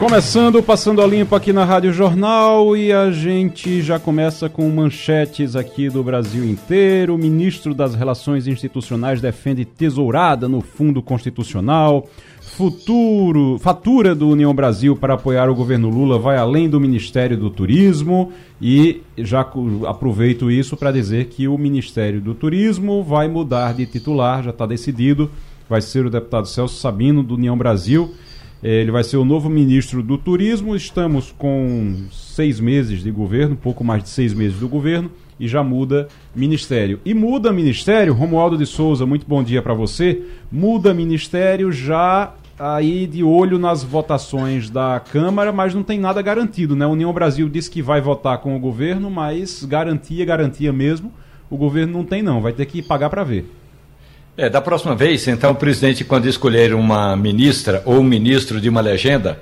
Começando, passando a limpo aqui na Rádio Jornal e a gente já começa com manchetes aqui do Brasil inteiro. O ministro das Relações Institucionais defende tesourada no Fundo Constitucional. Futuro, fatura do União Brasil para apoiar o governo Lula vai além do Ministério do Turismo e já aproveito isso para dizer que o Ministério do Turismo vai mudar de titular, já está decidido, vai ser o deputado Celso Sabino do União Brasil ele vai ser o novo ministro do Turismo. Estamos com seis meses de governo, pouco mais de seis meses do governo, e já muda ministério. E muda ministério, Romualdo de Souza, muito bom dia para você. Muda ministério já aí de olho nas votações da Câmara, mas não tem nada garantido, né? A União Brasil disse que vai votar com o governo, mas garantia, garantia mesmo, o governo não tem não, vai ter que pagar para ver. É, da próxima vez, então, o presidente, quando escolher uma ministra ou um ministro de uma legenda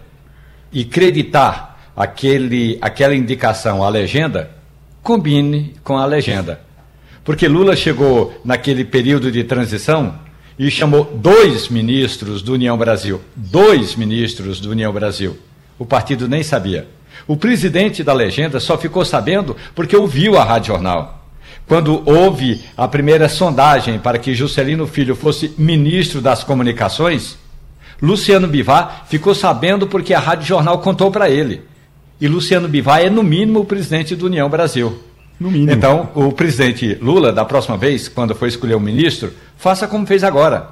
e creditar aquele, aquela indicação à legenda, combine com a legenda. Porque Lula chegou naquele período de transição e chamou dois ministros do União Brasil. Dois ministros do União Brasil. O partido nem sabia. O presidente da legenda só ficou sabendo porque ouviu a Rádio Jornal quando houve a primeira sondagem para que Juscelino Filho fosse ministro das Comunicações, Luciano Bivar ficou sabendo porque a Rádio Jornal contou para ele. E Luciano Bivar é, no mínimo, o presidente do União Brasil. No mínimo. Então, o presidente Lula, da próxima vez, quando for escolher um ministro, faça como fez agora.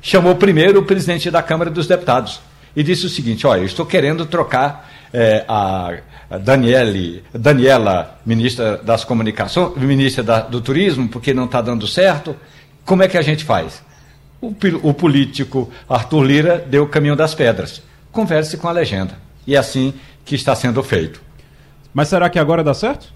Chamou primeiro o presidente da Câmara dos Deputados e disse o seguinte: olha, eu estou querendo trocar é, a Daniele, Daniela, ministra das Comunicações, ministra da, do Turismo, porque não está dando certo. Como é que a gente faz? O, o político Arthur Lira deu o caminho das pedras. Converse com a legenda. E é assim que está sendo feito. Mas será que agora dá certo?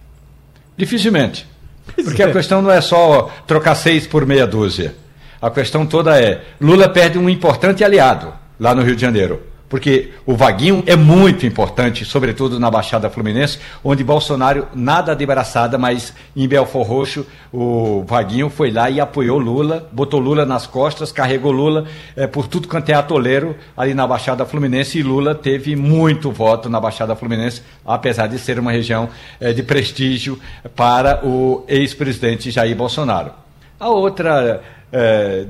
Dificilmente. Porque a questão não é só trocar seis por meia dúzia. A questão toda é: Lula perde um importante aliado lá no Rio de Janeiro porque o Vaguinho é muito importante, sobretudo na Baixada Fluminense, onde Bolsonaro nada de braçada, mas em Belfor Roxo o Vaguinho foi lá e apoiou Lula, botou Lula nas costas, carregou Lula é, por tudo quanto é atoleiro ali na Baixada Fluminense e Lula teve muito voto na Baixada Fluminense, apesar de ser uma região é, de prestígio para o ex-presidente Jair Bolsonaro. A outra. É,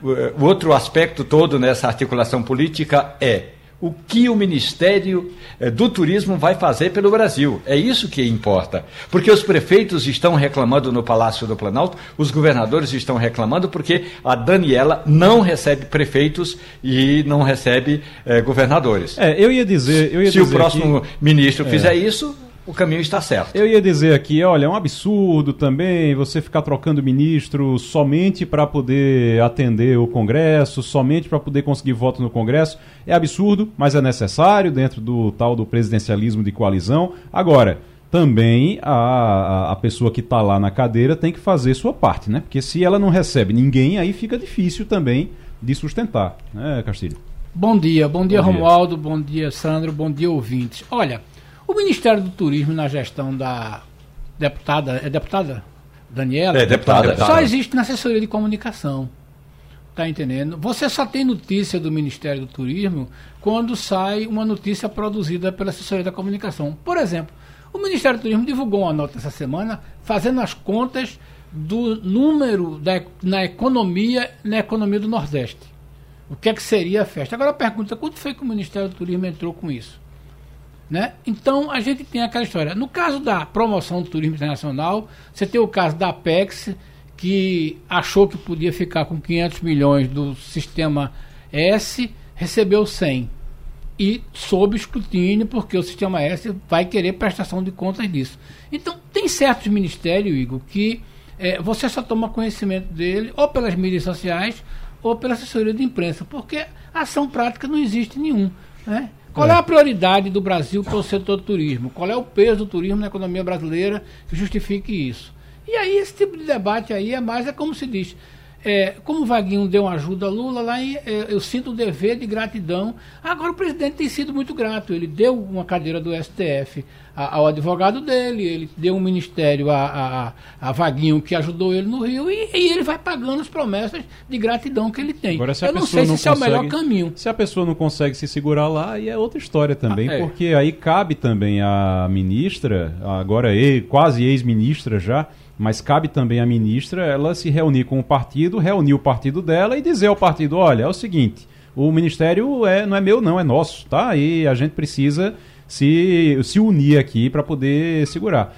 o outro aspecto todo nessa articulação política é o que o Ministério eh, do Turismo vai fazer pelo Brasil. É isso que importa. Porque os prefeitos estão reclamando no Palácio do Planalto, os governadores estão reclamando porque a Daniela não recebe prefeitos e não recebe eh, governadores. É, eu ia dizer. Eu ia Se dizer o próximo que... ministro é. fizer isso, o caminho está certo. Eu ia dizer aqui, olha, é um absurdo também você ficar trocando ministro somente para poder atender o Congresso, somente para poder conseguir voto no Congresso. É absurdo, mas é necessário dentro do tal do presidencialismo de coalizão. Agora, também a, a pessoa que está lá na cadeira tem que fazer sua parte, né? Porque se ela não recebe ninguém, aí fica difícil também de sustentar, né, Castilho? Bom dia, bom dia, bom Romualdo, dia. bom dia, Sandro, bom dia, ouvintes. Olha, o Ministério do Turismo, na gestão da deputada, é deputada Daniela? É, deputada. Só existe na assessoria de comunicação. Tá entendendo? Você só tem notícia do Ministério do Turismo quando sai uma notícia produzida pela assessoria da comunicação. Por exemplo, o Ministério do Turismo divulgou uma nota essa semana fazendo as contas do número da, na economia na economia do Nordeste. O que é que seria a festa? Agora a pergunta, quanto foi que o Ministério do Turismo entrou com isso? Né? Então a gente tem aquela história. No caso da promoção do turismo internacional, você tem o caso da Apex, que achou que podia ficar com 500 milhões do sistema S, recebeu 100. E sob escrutínio, porque o sistema S vai querer prestação de contas disso. Então, tem certos ministérios, Igor, que é, você só toma conhecimento dele ou pelas mídias sociais ou pela assessoria de imprensa, porque ação prática não existe nenhum. Né? Qual é. é a prioridade do Brasil para o setor do turismo? Qual é o peso do turismo na economia brasileira que justifique isso? E aí esse tipo de debate aí é mais, é como se diz, É, como o Vaguinho deu uma ajuda a Lula, lá é, eu sinto o dever de gratidão. Agora, o presidente tem sido muito grato. Ele deu uma cadeira do STF ao advogado dele, ele deu um ministério a, a, a Vaguinho que ajudou ele no Rio e, e, ele vai pagando as promessas de gratidão que ele tem. Agora, eu não sei se esse consegue, é o melhor caminho. Se a pessoa não consegue se segurar lá, aí é outra história também, ah, é. porque aí cabe também a ministra, agora quase ex-ministra já, mas cabe também à ministra ela se reunir com o partido, reunir o partido dela e dizer ao partido: olha, é o seguinte, o ministério é, não é meu, não, é nosso, tá? E a gente precisa se, se unir aqui para poder segurar.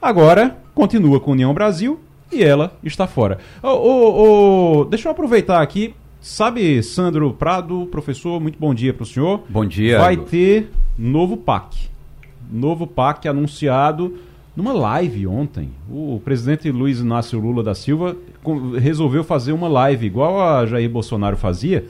Agora, continua com União Brasil e ela está fora. Oh, oh, oh, deixa eu aproveitar aqui. Sabe, Sandro Prado, professor, muito bom dia para o senhor. Bom dia. Vai ter novo PAC. Novo PAC anunciado numa live ontem. O presidente Luiz Inácio Lula da Silva resolveu fazer uma live igual a Jair Bolsonaro fazia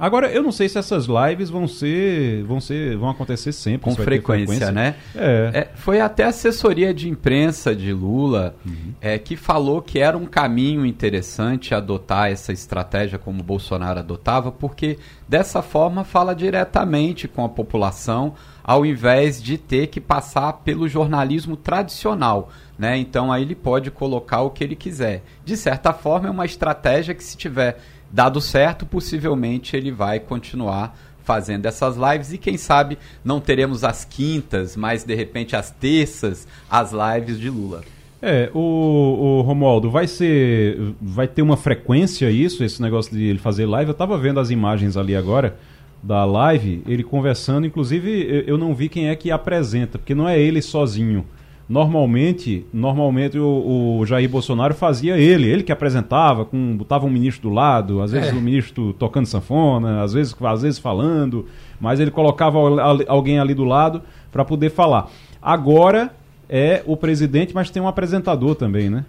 Agora, eu não sei se essas lives vão ser. vão ser. vão acontecer sempre. Com frequência, frequência, né? É. é. Foi até a assessoria de imprensa de Lula uhum. é, que falou que era um caminho interessante adotar essa estratégia como Bolsonaro adotava, porque dessa forma fala diretamente com a população, ao invés de ter que passar pelo jornalismo tradicional. Né? Então aí ele pode colocar o que ele quiser. De certa forma, é uma estratégia que, se tiver dado certo, possivelmente ele vai continuar fazendo essas lives e quem sabe não teremos as quintas, mas de repente as terças, as lives de Lula. É, o, o Romualdo, vai ser. Vai ter uma frequência isso, esse negócio de ele fazer live? Eu tava vendo as imagens ali agora da live, ele conversando, inclusive eu não vi quem é que apresenta, porque não é ele sozinho normalmente, normalmente o, o, Jair Bolsonaro fazia ele, ele que apresentava, com, botava um ministro do lado, às vezes é. o ministro tocando sanfona, às vezes, às vezes falando, mas ele colocava alguém ali do lado para poder falar. Agora é o presidente, mas tem um apresentador também, né?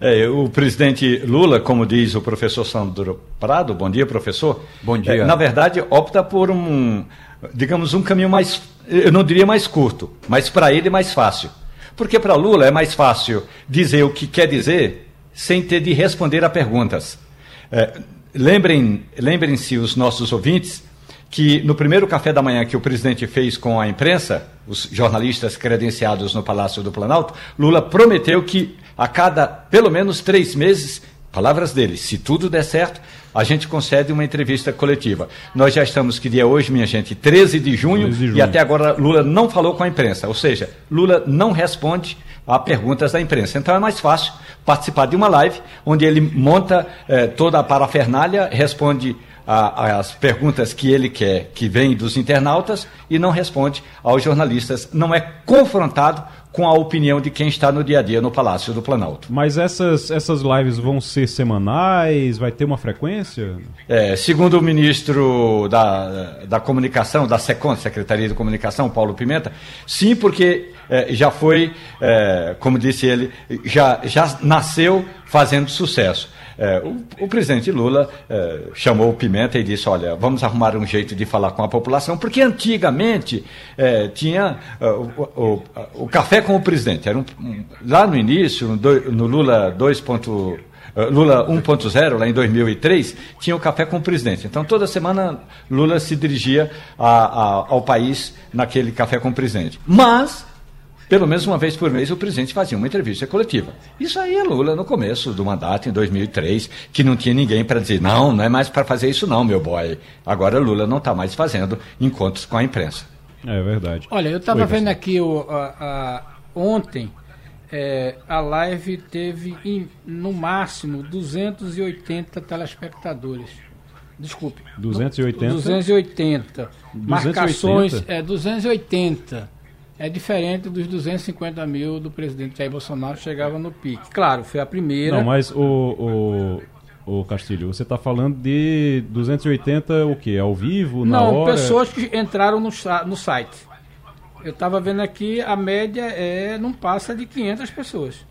É, o presidente Lula, como diz o professor Sandro Prado, bom dia, professor. Bom dia. É, na verdade, opta por um, digamos, um caminho mais, eu não diria mais curto, mas para ele mais fácil porque para Lula é mais fácil dizer o que quer dizer sem ter de responder a perguntas. É, lembrem, lembrem-se os nossos ouvintes que no primeiro café da manhã que o presidente fez com a imprensa, os jornalistas credenciados no Palácio do Planalto, Lula prometeu que a cada pelo menos três meses, palavras dele, se tudo der certo, a gente concede uma entrevista coletiva. Nós já estamos, que dia é hoje, minha gente? 13 de junho, 13 de junho, e até agora Lula não falou com a imprensa, ou seja, Lula não responde a perguntas da imprensa. Então é mais fácil participar de uma live onde ele monta eh, toda a parafernália, responde as perguntas que ele quer, que vêm dos internautas, e não responde aos jornalistas. Não é confrontado com a opinião de quem está no dia a dia no Palácio do Planalto. Mas essas, essas lives vão ser semanais? Vai ter uma frequência? É, segundo o ministro da, da Comunicação, da SECOM, Secretaria de Comunicação, Paulo Pimenta, sim, porque é, já foi, é, como disse ele, já, já nasceu fazendo sucesso. É, o, o, presidente Lula é, chamou o Pimenta e disse: Olha, vamos arrumar um jeito de falar com a população, porque antigamente é, tinha é, o, o, o, café com o presidente. Era um, um, lá no início, no, no Lula 2. É, Lula 1.0, lá em 2003, tinha o café com o presidente. Então, toda semana, Lula se dirigia a, a, ao país naquele café com o presidente. Mas, pelo menos uma vez por mês, o presidente fazia uma entrevista coletiva. Isso aí é Lula no começo do mandato, em 2003, que não tinha ninguém para dizer, não, não é mais para fazer isso não, meu boy. Agora Lula não está mais fazendo encontros com a imprensa. É verdade. Olha, eu estava vendo aqui o, a, a, ontem, é, a live teve em, no máximo 280 telespectadores. Desculpe. 280? 280. 280. Marcações, é, 280 é diferente dos 250 mil do presidente Jair Bolsonaro chegava no pique. Claro, foi a primeira. Não, mas o, o, o Castilho, você está falando de 280 o quê? Ao vivo, na Não, hora? pessoas que entraram no, no site. Eu estava vendo aqui, a média é não passa de 500 pessoas.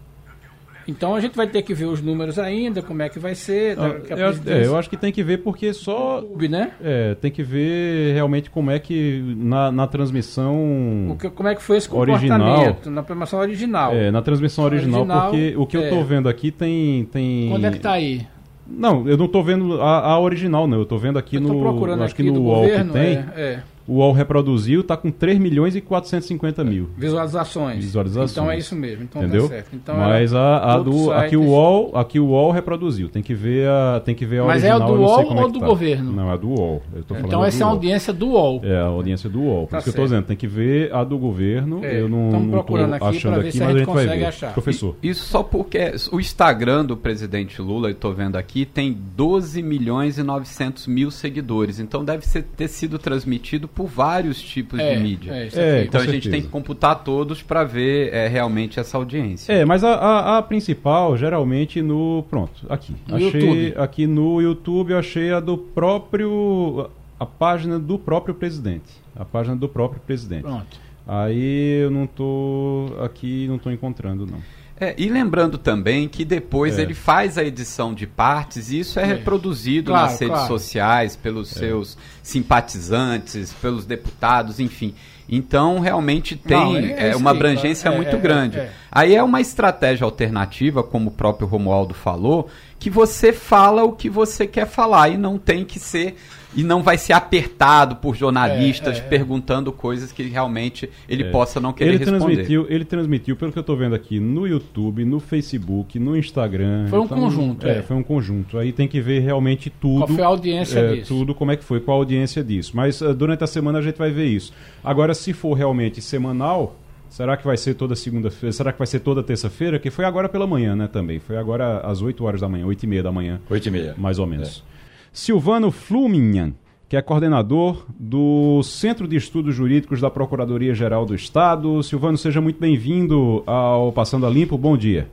Então a gente vai ter que ver os números ainda, como é que vai ser. Ah, eu, é, eu, acho que tem que ver porque só. né? É, tem que ver realmente como é que na, na transmissão. Que, como é que foi esse comportamento original, na transmissão original. É, na transmissão original, original porque o que é, eu estou vendo aqui tem, tem. Quando é que está aí? Não, eu não estou vendo a, a, original, não. Eu estou vendo aqui eu no. Acho que no UOL governo, que tem. É, é o UOL reproduziu, está com 3 milhões e 450 mil. Visualizações. Visualizações. Então é isso mesmo. Então Entendeu? Tá então Mas a, a do, aqui, o UOL, aqui o UOL reproduziu. Tem que ver a, tem que ver a Mas original. Mas é a do UOL ou é do tá. governo? Não, é do UOL. então essa é a audiência do UOL. É a audiência do UOL. Por tá isso que eu estou dizendo, tem que ver a do governo. É. Eu não estou achando aqui, mas a gente vai ver. Achar. Professor. Isso só porque o Instagram do presidente Lula, eu estou vendo aqui, tem 12 milhões e 900 mil seguidores. Então deve ser, ter sido transmitido por vários tipos é, de mídia. É, é, então a gente tem que computar todos para ver é, realmente essa audiência. É, mas a, a, a, principal, geralmente no. Pronto, aqui. No achei YouTube. aqui no YouTube, eu achei a do próprio. A página do próprio presidente. A página do próprio presidente. Pronto. Aí eu não tô aqui, não tô encontrando, não. É, e lembrando também que depois é. ele faz a edição de partes e isso é, é. reproduzido claro, nas redes claro. sociais pelos é. seus simpatizantes, pelos deputados, enfim. Então, realmente tem Não, é, é uma abrangência muito grande. Aí é uma estratégia alternativa, como o próprio Romualdo falou, que você fala o que você quer falar e não tem que ser e não vai ser apertado por jornalistas é, é, é. perguntando coisas que realmente ele é. possa não querer ele responder. Transmitiu, ele transmitiu, pelo que eu estou vendo aqui, no YouTube, no Facebook, no Instagram. Foi um então, conjunto. É, foi um conjunto. Aí tem que ver realmente tudo. Qual foi a audiência é, disso? Tudo, como é que foi, qual a audiência disso. Mas uh, durante a semana a gente vai ver isso. Agora, se for realmente semanal, Será que vai ser toda segunda-feira? Será que vai ser toda terça-feira? Que foi agora pela manhã, né? Também. Foi agora às 8 horas da manhã, 8 e meia da manhã. 8 e meia. Mais ou menos. É. Silvano Fluminhan, que é coordenador do Centro de Estudos Jurídicos da Procuradoria-Geral do Estado. Silvano, seja muito bem-vindo ao Passando a Limpo. Bom dia.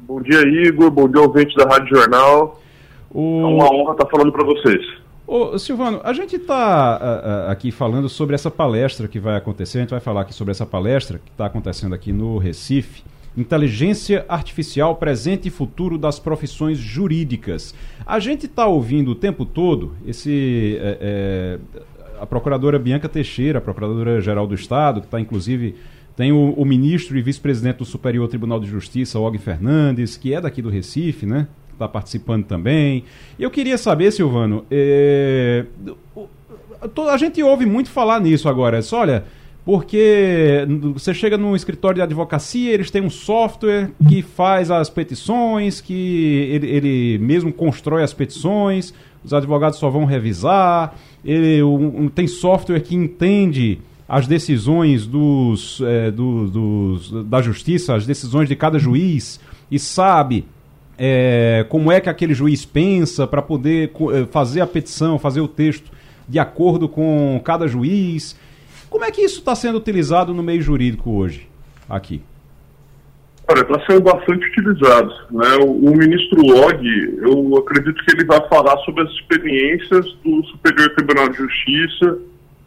Bom dia, Igor. Bom dia, ouvinte da Rádio Jornal. O... É uma honra estar falando para vocês. Ô, Silvano, a gente está aqui falando sobre essa palestra que vai acontecer. A gente vai falar aqui sobre essa palestra que está acontecendo aqui no Recife Inteligência Artificial Presente e Futuro das Profissões Jurídicas. A gente está ouvindo o tempo todo esse. É, é, a procuradora Bianca Teixeira, a procuradora-geral do Estado, que está inclusive. Tem o, o ministro e vice-presidente do Superior Tribunal de Justiça, Og Fernandes, que é daqui do Recife, né? Está participando também. E eu queria saber, Silvano, é, a gente ouve muito falar nisso agora. Só, olha, porque você chega num escritório de advocacia, eles têm um software que faz as petições, que ele, ele mesmo constrói as petições, os advogados só vão revisar, ele um, tem software que entende as decisões dos, é, do, dos, da justiça, as decisões de cada juiz, e sabe é, como é que aquele juiz pensa para poder é, fazer a petição, fazer o texto de acordo com cada juiz. Como é que isso está sendo utilizado no meio jurídico hoje, aqui? Olha, está sendo bastante utilizado. Né? O, o, ministro Log, eu acredito que ele vai falar sobre as experiências do Superior Tribunal de Justiça,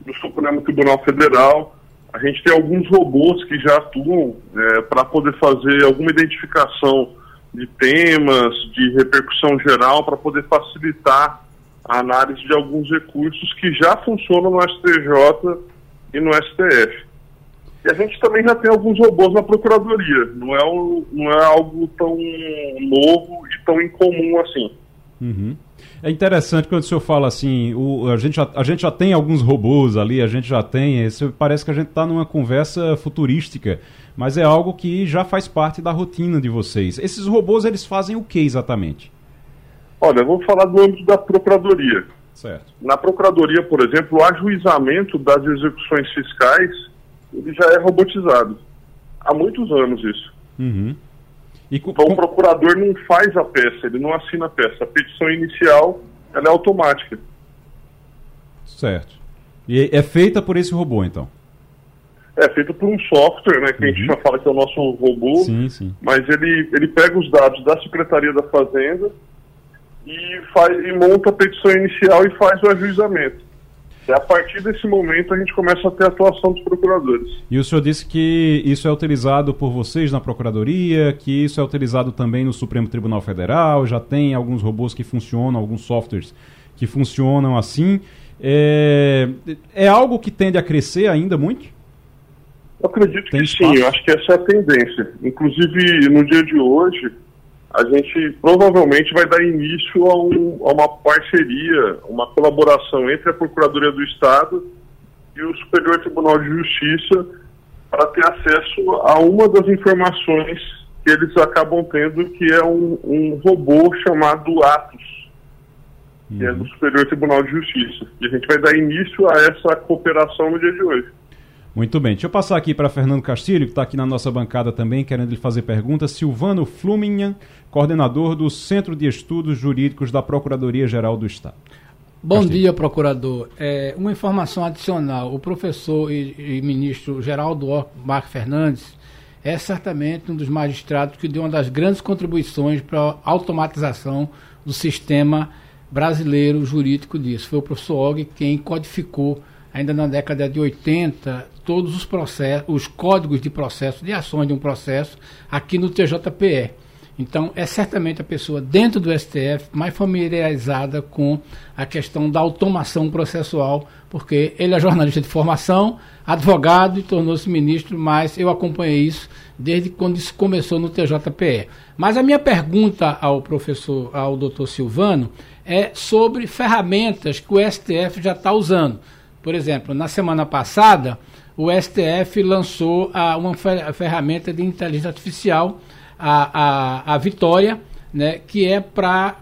do Supremo Tribunal Federal. A gente tem alguns robôs que já atuam é, para poder fazer alguma identificação de temas, de repercussão geral, para poder facilitar a análise de alguns recursos que já funcionam no STJ e no STF. E a gente também já tem alguns robôs na Procuradoria. Não é, um, não é algo tão novo e tão incomum assim. Uhum. É interessante quando o senhor fala assim, o, a, gente já, a gente já tem alguns robôs ali, a gente já tem. Isso parece que a gente está numa conversa futurística, mas é algo que já faz parte da rotina de vocês. Esses robôs eles fazem o que exatamente? Olha, eu vou falar do âmbito da Procuradoria. Certo. Na Procuradoria, por exemplo, o ajuizamento das execuções fiscais ele já é robotizado. Há muitos anos isso. Uhum. E com, então o procurador não faz a peça, ele não assina a peça. A petição inicial ela é automática. Certo. E é feita por esse robô, então? É feita por um software, né, que uhum. a gente já fala que é o nosso robô, sim, sim. mas ele, ele pega os dados da Secretaria da Fazenda, e, faz, e monta a petição inicial e faz o ajuizamento. E a partir desse momento a gente começa a ter a atuação dos procuradores. E o senhor disse que isso é utilizado por vocês na Procuradoria, que isso é utilizado também no Supremo Tribunal Federal, já tem alguns robôs que funcionam, alguns softwares que funcionam assim. É, é algo que tende a crescer ainda muito? Eu acredito tem que espaço? sim, eu acho que essa é a tendência. Inclusive, no dia de hoje, a gente provavelmente vai dar início a, um, a, uma parceria, uma colaboração entre a Procuradoria do Estado e o Superior Tribunal de Justiça para ter acesso a uma das informações que eles acabam tendo, que é um, um robô chamado Atos, uhum. que é do uhum. Superior Tribunal de Justiça. E a gente vai dar início a essa cooperação no dia de hoje. Muito bem. Deixa eu passar aqui para Fernando Castilho, que está aqui na nossa bancada também, querendo lhe fazer perguntas. Silvano Fluminhan, coordenador do Centro de Estudos Jurídicos da Procuradoria-Geral do Estado. Bom Castilho. dia, procurador. É, uma informação adicional. O professor e, e ministro Geraldo Marques Fernandes é certamente um dos magistrados que deu uma das grandes contribuições para a automatização do sistema brasileiro jurídico disso. Foi o professor Og quem codificou ainda na década de 80, todos os processos, os códigos de processo, de ações de um processo, aqui no TJPE. Então, é certamente a pessoa dentro do STF mais familiarizada com a questão da automação processual, porque ele é jornalista de formação, advogado e tornou-se ministro, mas eu acompanhei isso desde quando isso começou no TJPE. Mas a minha pergunta ao professor, ao doutor Silvano, é sobre ferramentas que o STF já está usando. Por exemplo, na semana passada, o STF lançou a, uma ferramenta de inteligência artificial, a, a, a Vitória, né, que é para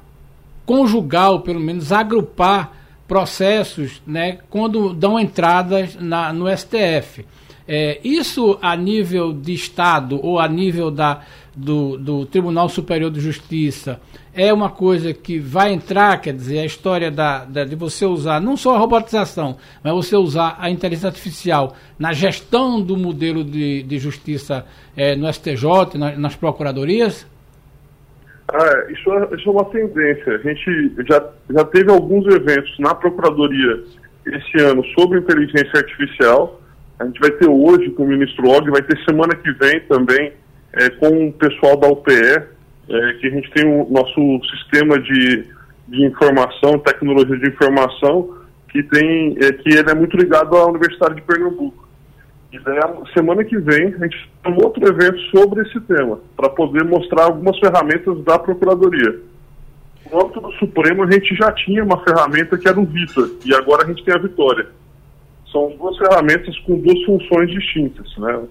conjugar, ou pelo menos agrupar processos né, quando dão entradas na, no STF. É, isso a nível de Estado ou a nível da, do, do Tribunal Superior de Justiça é uma coisa que vai entrar, quer dizer, a história da, da, de você usar não só a robotização, mas você usar a inteligência artificial na gestão do modelo de, de justiça é, no STJ, na, nas procuradorias? Ah, isso, é, isso é uma tendência. A gente já, já teve alguns eventos na Procuradoria esse ano sobre inteligência artificial. A gente vai ter hoje com o ministro Og, vai ter semana que vem também é, com o pessoal da UPE, é, que a gente tem o nosso sistema de, de informação, tecnologia de informação, que tem é, que ele é muito ligado à Universidade de Pernambuco. E daí, semana que vem, a gente tem um outro evento sobre esse tema, para poder mostrar algumas ferramentas da Procuradoria. No âmbito do Supremo, a gente já tinha uma ferramenta que era o Vitor, e agora a gente tem a Vitória. São duas ferramentas com duas funções distintas, né?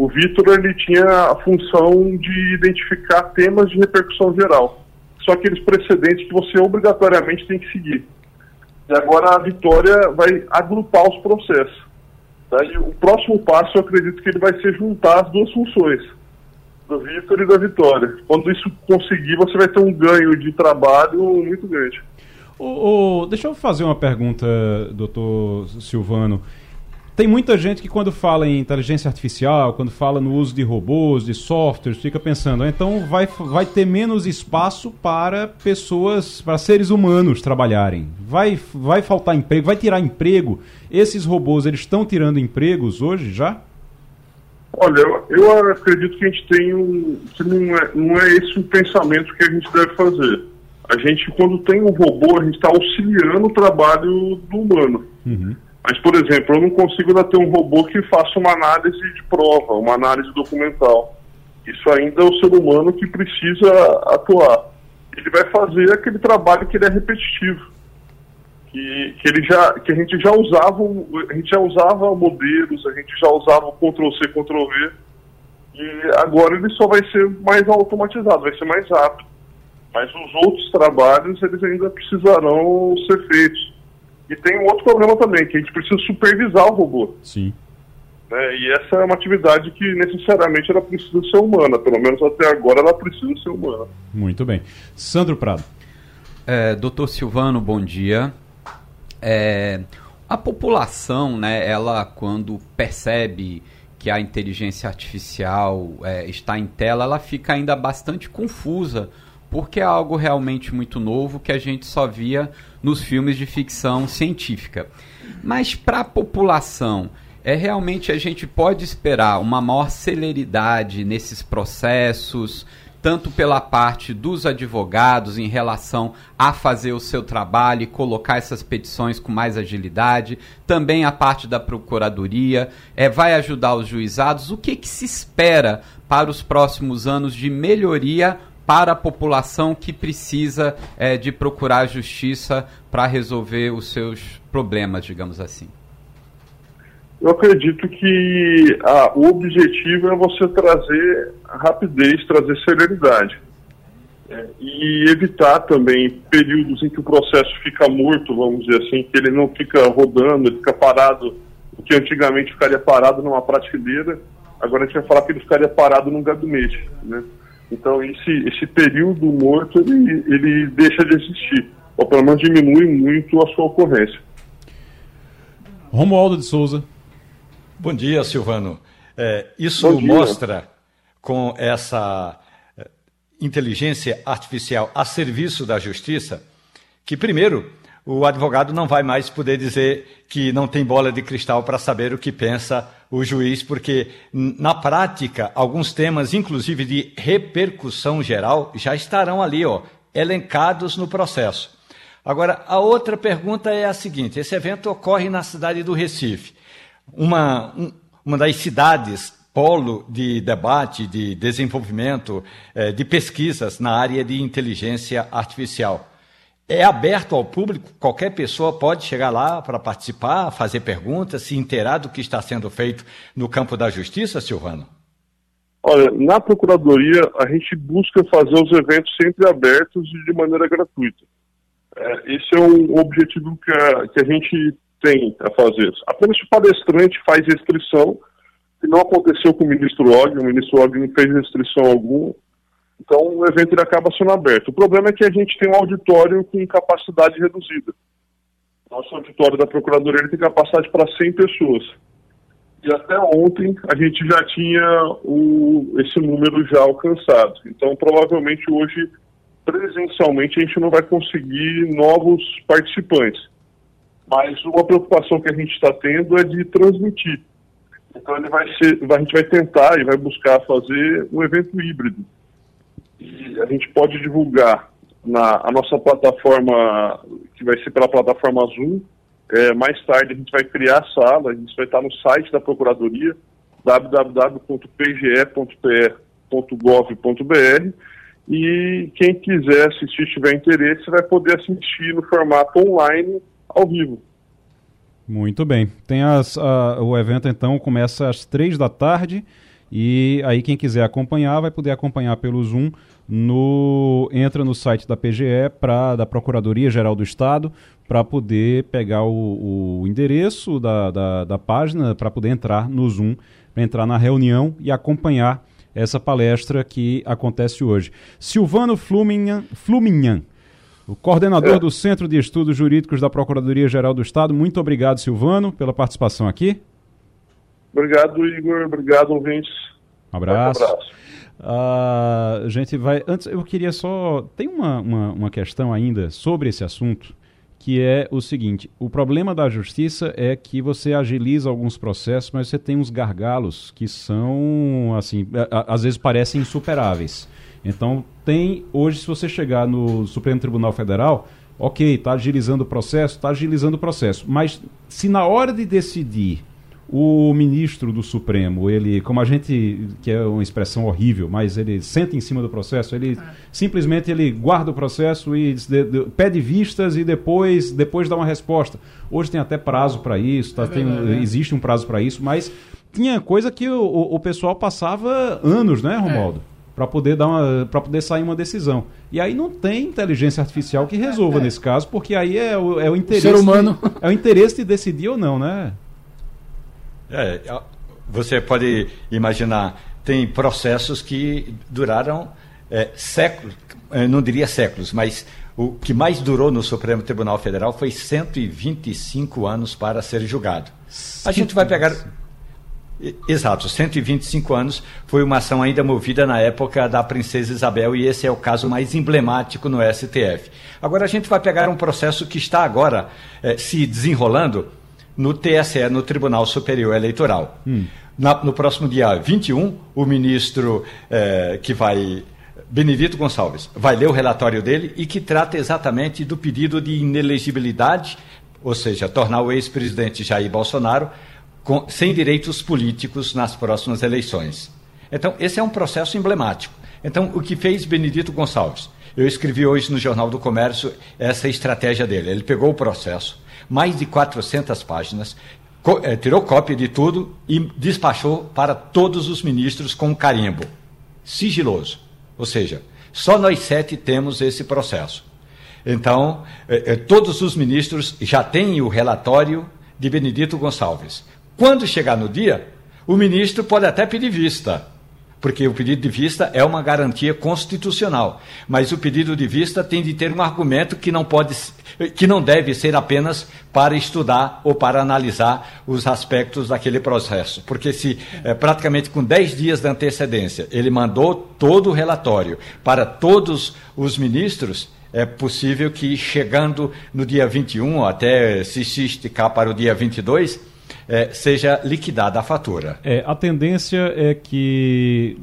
O Vitor ele tinha a função de identificar temas de repercussão geral. Só aqueles precedentes que você obrigatoriamente tem que seguir. E agora a Vitória vai agrupar os processos. Daí, o próximo passo, eu acredito que ele vai ser juntar as duas funções, do Vitor e da Vitória. Quando isso conseguir, você vai ter um ganho de trabalho muito grande. O, o, deixa eu fazer uma pergunta, doutor Silvano. Tem muita gente que quando fala em inteligência artificial, quando fala no uso de robôs, de softwares, fica pensando, ah, então vai, vai ter menos espaço para pessoas, para seres humanos trabalharem. Vai, vai faltar emprego, vai tirar emprego. Esses robôs, eles estão tirando empregos hoje já? Olha, eu, eu acredito que a gente tem um. Não, é, não é esse o pensamento que a gente deve fazer. A gente, quando tem um robô, a gente está auxiliando o trabalho do humano. Uhum. Mas, por exemplo, eu não consigo ainda ter um robô que faça uma análise de prova, uma análise documental. Isso ainda é o ser humano que precisa atuar. Ele vai fazer aquele trabalho que ele é repetitivo. Que, que, ele já, que a gente já usava, a gente já usava modelos, a gente já usava o Ctrl C, Ctrl V, e agora ele só vai ser mais automatizado, vai ser mais rápido. Mas os outros trabalhos, eles ainda precisarão ser feitos. E tem um outro problema também, que a gente precisa supervisar o robô. Sim. Né? E essa é uma atividade que necessariamente ela precisa ser humana, pelo menos até agora ela precisa ser humana. Muito bem. Sandro Prado. É, doutor Silvano, bom dia. É, a população, né, ela quando percebe que a inteligência artificial é, está em tela, ela fica ainda bastante confusa porque é algo realmente muito novo que a gente só via nos filmes de ficção científica. Mas para a população, é realmente a gente pode esperar uma maior celeridade nesses processos, tanto pela parte dos advogados em relação a fazer o seu trabalho e colocar essas petições com mais agilidade, também a parte da procuradoria, é, vai ajudar os juizados. O que, que se espera para os próximos anos de melhoria para a população que precisa é, de procurar justiça para resolver os seus problemas, digamos assim? Eu acredito que ah, o objetivo é você trazer rapidez, trazer celeridade. É, e evitar também períodos em que o processo fica morto, vamos dizer assim, que ele não fica rodando, ele fica parado, o que antigamente ficaria parado numa prateleira, agora a gente vai falar que ele ficaria parado num gabinete. Né? Então esse, esse período morto ele, ele deixa de existir, ou pelo menos diminui muito a sua ocorrência. Romualdo de Souza. Bom dia, Silvano. É, isso mostra com essa inteligência artificial a serviço da justiça, que, primeiro, o advogado não vai mais poder dizer que não tem bola de cristal para saber o que pensa o juiz, porque, na prática, alguns temas, inclusive de repercussão geral, já estarão ali, ó, elencados no processo. Agora, a outra pergunta é a seguinte: esse evento ocorre na cidade do Recife, uma, um, uma das cidades polo de debate, de desenvolvimento, eh, de pesquisas na área de inteligência artificial. É aberto ao público, qualquer pessoa pode chegar lá para participar, fazer perguntas, se inteirar do que está sendo feito no campo da justiça, Silvano? Olha, na Procuradoria a gente busca fazer os eventos sempre abertos e de maneira gratuita. É, esse é um objetivo que a, que a gente tem a fazer. Apenas o palestrante faz inscrição que não aconteceu com o ministro Og, o ministro Og não fez restrição alguma, então o evento ele acaba sendo aberto. O problema é que a gente tem um auditório com capacidade reduzida. Nosso auditório da Procuradoria tem capacidade para 100 pessoas. E até ontem a gente já tinha o, esse número já alcançado. Então provavelmente hoje, presencialmente, a gente não vai conseguir novos participantes. Mas uma preocupação que a gente está tendo é de transmitir então ele vai ser, a gente vai tentar e vai buscar fazer um evento híbrido. A gente pode divulgar na a nossa plataforma, que vai ser pela plataforma Zoom. É, mais tarde a gente vai criar a sala, a gente vai estar no site da Procuradoria, www.pge.pe.gov.br e quem quiser assistir, tiver interesse, vai poder assistir no formato online ao vivo. Muito bem. Tem as, a, o evento então começa às três da tarde e aí quem quiser acompanhar vai poder acompanhar pelo Zoom. No, entra no site da PGE, pra, da Procuradoria Geral do Estado, para poder pegar o, o endereço da, da, da página, para poder entrar no Zoom, para entrar na reunião e acompanhar essa palestra que acontece hoje. Silvano Fluminhan, Fluminhan o coordenador é. do Centro de Estudos Jurídicos da Procuradoria-Geral do Estado. Muito obrigado, Silvano, pela participação aqui. Obrigado, Igor. Obrigado, ouvintes. Um abraço. Um abraço. Uh, a gente vai. Antes, eu queria só. Tem uma, uma, uma questão ainda sobre esse assunto, que é o seguinte: o problema da justiça é que você agiliza alguns processos, mas você tem uns gargalos que são, assim, às vezes parecem insuperáveis. Então, tem hoje, se você chegar no Supremo Tribunal Federal, ok, está agilizando o processo, está agilizando o processo. Mas se na hora de decidir o ministro do Supremo, ele, como a gente, que é uma expressão horrível, mas ele senta em cima do processo, ele é. simplesmente ele guarda o processo e de, de, pede vistas e depois, depois dá uma resposta. Hoje tem até prazo para isso, tá, é tem, né? existe um prazo para isso, mas tinha coisa que o, o, pessoal passava anos, né, Romualdo? É para poder dar uma poder sair uma decisão. E aí não tem inteligência artificial que resolva é. nesse caso, porque aí é o, é o interesse o ser humano de, é o interesse de decidir ou não, né? É, você pode imaginar, tem processos que duraram é, séculos, não diria séculos, mas o que mais durou no Supremo Tribunal Federal foi 125 anos para ser julgado. A gente vai pegar Exato, 125 anos foi uma ação ainda movida na época da Princesa Isabel e esse é o caso mais emblemático no STF. Agora a gente vai pegar um processo que está agora eh, se desenrolando no TSE, no Tribunal Superior Eleitoral. Hum. Na, no próximo dia 21, o ministro eh, que vai. Benedito Gonçalves vai ler o relatório dele e que trata exatamente do pedido de inelegibilidade, ou seja, tornar o ex-presidente Jair Bolsonaro com, sem direitos políticos nas próximas eleições. Então, esse é um processo emblemático. Então, o que fez Benedito Gonçalves? Eu escrevi hoje no Jornal do Comércio essa estratégia dele. Ele pegou o processo, mais de 400 páginas, eh, tirou cópia de tudo e despachou para todos os ministros com carimbo sigiloso. Ou seja, só nós sete temos esse processo. Então, eh, eh, todos os ministros já têm o relatório de Benedito Gonçalves. Quando chegar no dia, o ministro pode até pedir vista porque o pedido de vista é uma garantia constitucional, mas o pedido de vista tem de ter um argumento que não pode que não deve ser apenas para estudar ou para analisar os aspectos daquele processo, porque se é, praticamente com 10 dias de antecedência ele mandou todo o relatório para todos os ministros, é possível que chegando no dia 21, até se esticar para o dia 22, é, seja liquidada a fatura. É, a tendência é que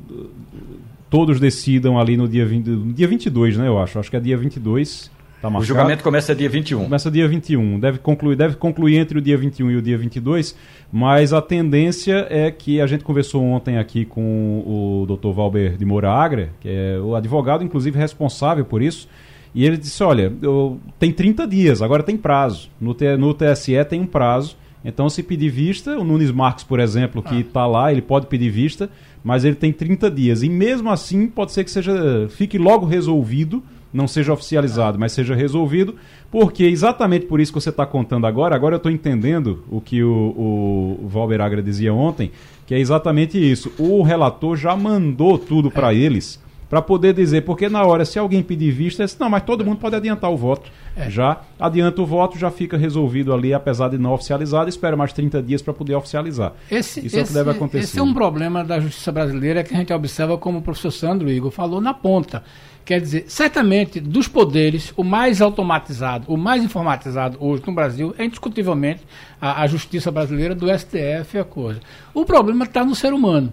todos decidam ali no dia, 20, no dia 22, né, eu acho. Acho que é dia 22. Tá o julgamento começa dia 21. Começa dia 21. Deve concluir, deve concluir entre o dia 21 e o dia 22, mas a tendência é que a gente conversou ontem aqui com o Dr. Valber de Moura Agra, que é o advogado, inclusive, responsável por isso, e ele disse: olha, eu, tem 30 dias, agora tem prazo. No, no TSE tem um prazo. Então, se pedir vista, o Nunes Marques, por exemplo, que está ah. lá, ele pode pedir vista, mas ele tem 30 dias. E mesmo assim, pode ser que seja fique logo resolvido, não seja oficializado, mas seja resolvido, porque exatamente por isso que você está contando agora, agora eu estou entendendo o que o, o Valber Agra dizia ontem, que é exatamente isso. O relator já mandou tudo para é. eles para poder dizer, porque na hora, se alguém pedir vista, disse, não, mas todo mundo pode adiantar o voto. É. Já adianta o voto, já fica resolvido ali, apesar de não oficializado, espera mais 30 dias para poder oficializar. Esse, Isso esse, é o que deve acontecer. Esse é um problema da justiça brasileira que a gente observa, como o professor Sandro Igor falou, na ponta. Quer dizer, certamente, dos poderes, o mais automatizado, o mais informatizado hoje no Brasil é indiscutivelmente a, a justiça brasileira do STF e a coisa. O problema está no ser humano.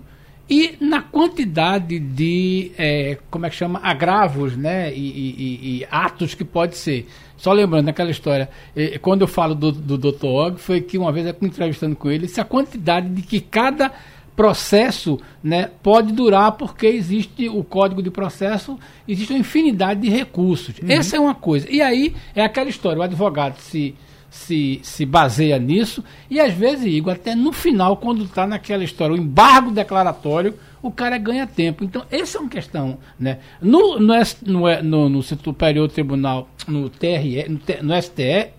E na quantidade de, é, como é que chama, agravos, né, e, e, e, atos que pode ser. Só lembrando aquela história, eh, quando eu falo do, do Dr. Og, foi que uma vez eu entrevistando com ele, se a quantidade de que cada processo né, pode durar porque existe o código de processo, existe uma infinidade de recursos. Uhum. Essa é uma coisa. E aí é aquela história, o advogado se se, se baseia nisso, e às vezes, Igor, até no final, quando está naquela história, o embargo declaratório, o cara ganha tempo. Então, essa é uma questão. Né? No, no, no, no, no Superior Tribunal, no TRE, no, no STE,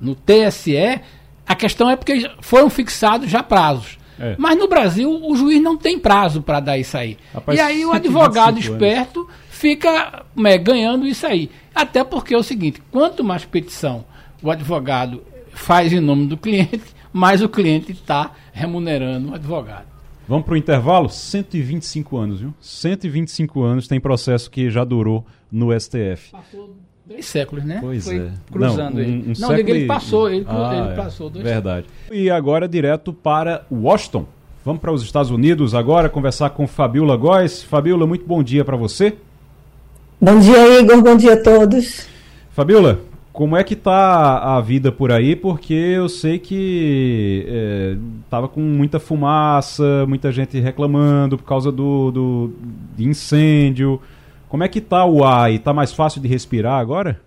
no TSE, a questão é porque foram fixados já prazos. É. Mas no Brasil, o juiz não tem prazo para dar isso aí. Rapaz, e aí o advogado esperto anos. fica é, ganhando isso aí. Até porque é o seguinte: quanto mais petição o advogado faz em nome do cliente, mas o cliente está remunerando o advogado. Vamos para o intervalo? 125 anos, viu? 125 anos tem processo que já durou no STF. Passou dois séculos, né? Pois Foi é. Cruzando Não, ele. Um, um Não, século ele passou, ele, ah, ele é. passou dois Verdade. Séculos. E agora direto para Washington. Vamos para os Estados Unidos agora conversar com Fabiola Góes. Fabiola, muito bom dia para você. Bom dia, Igor. Bom dia a todos. Fabiola, como é que tá a vida por aí? Porque eu sei que é, tava com muita fumaça, muita gente reclamando por causa do, do de incêndio. Como é que tá o ar aí? Tá mais fácil de respirar agora?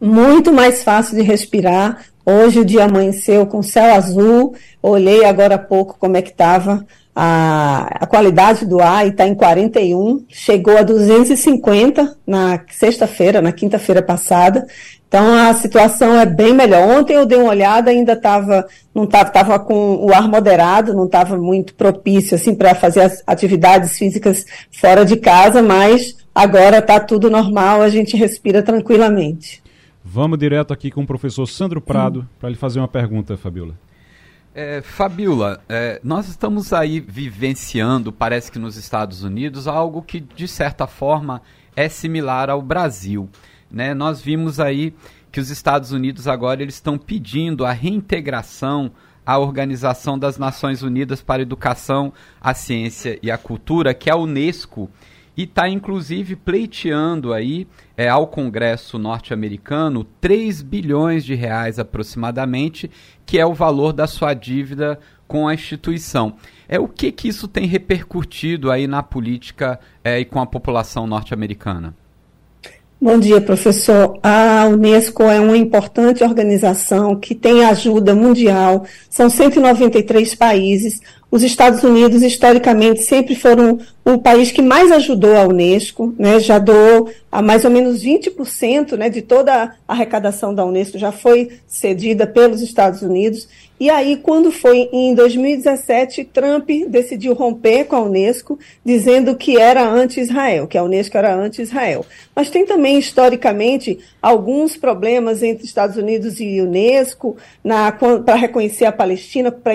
Muito mais fácil de respirar. Hoje o dia amanheceu com céu azul. Olhei agora há pouco como é que estava a, a qualidade do ar e está em 41. Chegou a 250 na sexta-feira, na quinta-feira passada. Então a situação é bem melhor. Ontem eu dei uma olhada, ainda estava não estava tava com o ar moderado, não estava muito propício assim para fazer as atividades físicas fora de casa, mas agora está tudo normal, a gente respira tranquilamente. Vamos direto aqui com o professor Sandro Prado hum. para lhe fazer uma pergunta, Fabiola. É, Fabiola, é, nós estamos aí vivenciando, parece que nos Estados Unidos, algo que de certa forma é similar ao Brasil. Né? Nós vimos aí que os Estados Unidos agora eles estão pedindo a reintegração à Organização das Nações Unidas para a Educação, a Ciência e a Cultura, que é a Unesco, e está inclusive pleiteando aí é, ao Congresso norte-americano 3 bilhões de reais aproximadamente, que é o valor da sua dívida com a instituição. É o que que isso tem repercutido aí na política é, e com a população norte-americana? Bom dia, professor. A Unesco é uma importante organização que tem ajuda mundial. São 193 países. Os Estados Unidos, historicamente, sempre foram o país que mais ajudou a Unesco, né? já doou a mais ou menos 20% né, de toda a arrecadação da Unesco, já foi cedida pelos Estados Unidos. E aí, quando foi em 2017, Trump decidiu romper com a Unesco, dizendo que era anti-Israel, que a Unesco era anti-Israel. Mas tem também, historicamente, alguns problemas entre Estados Unidos e Unesco para reconhecer a Palestina. Pra,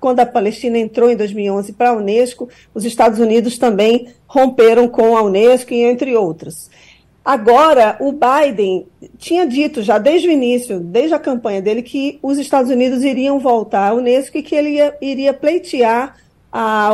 quando a Palestina entrou em 2011 para a Unesco, os Estados Unidos também romperam com a Unesco, entre outros. Agora, o Biden tinha dito já desde o início, desde a campanha dele, que os Estados Unidos iriam voltar à Unesco e que ele ia, iria pleitear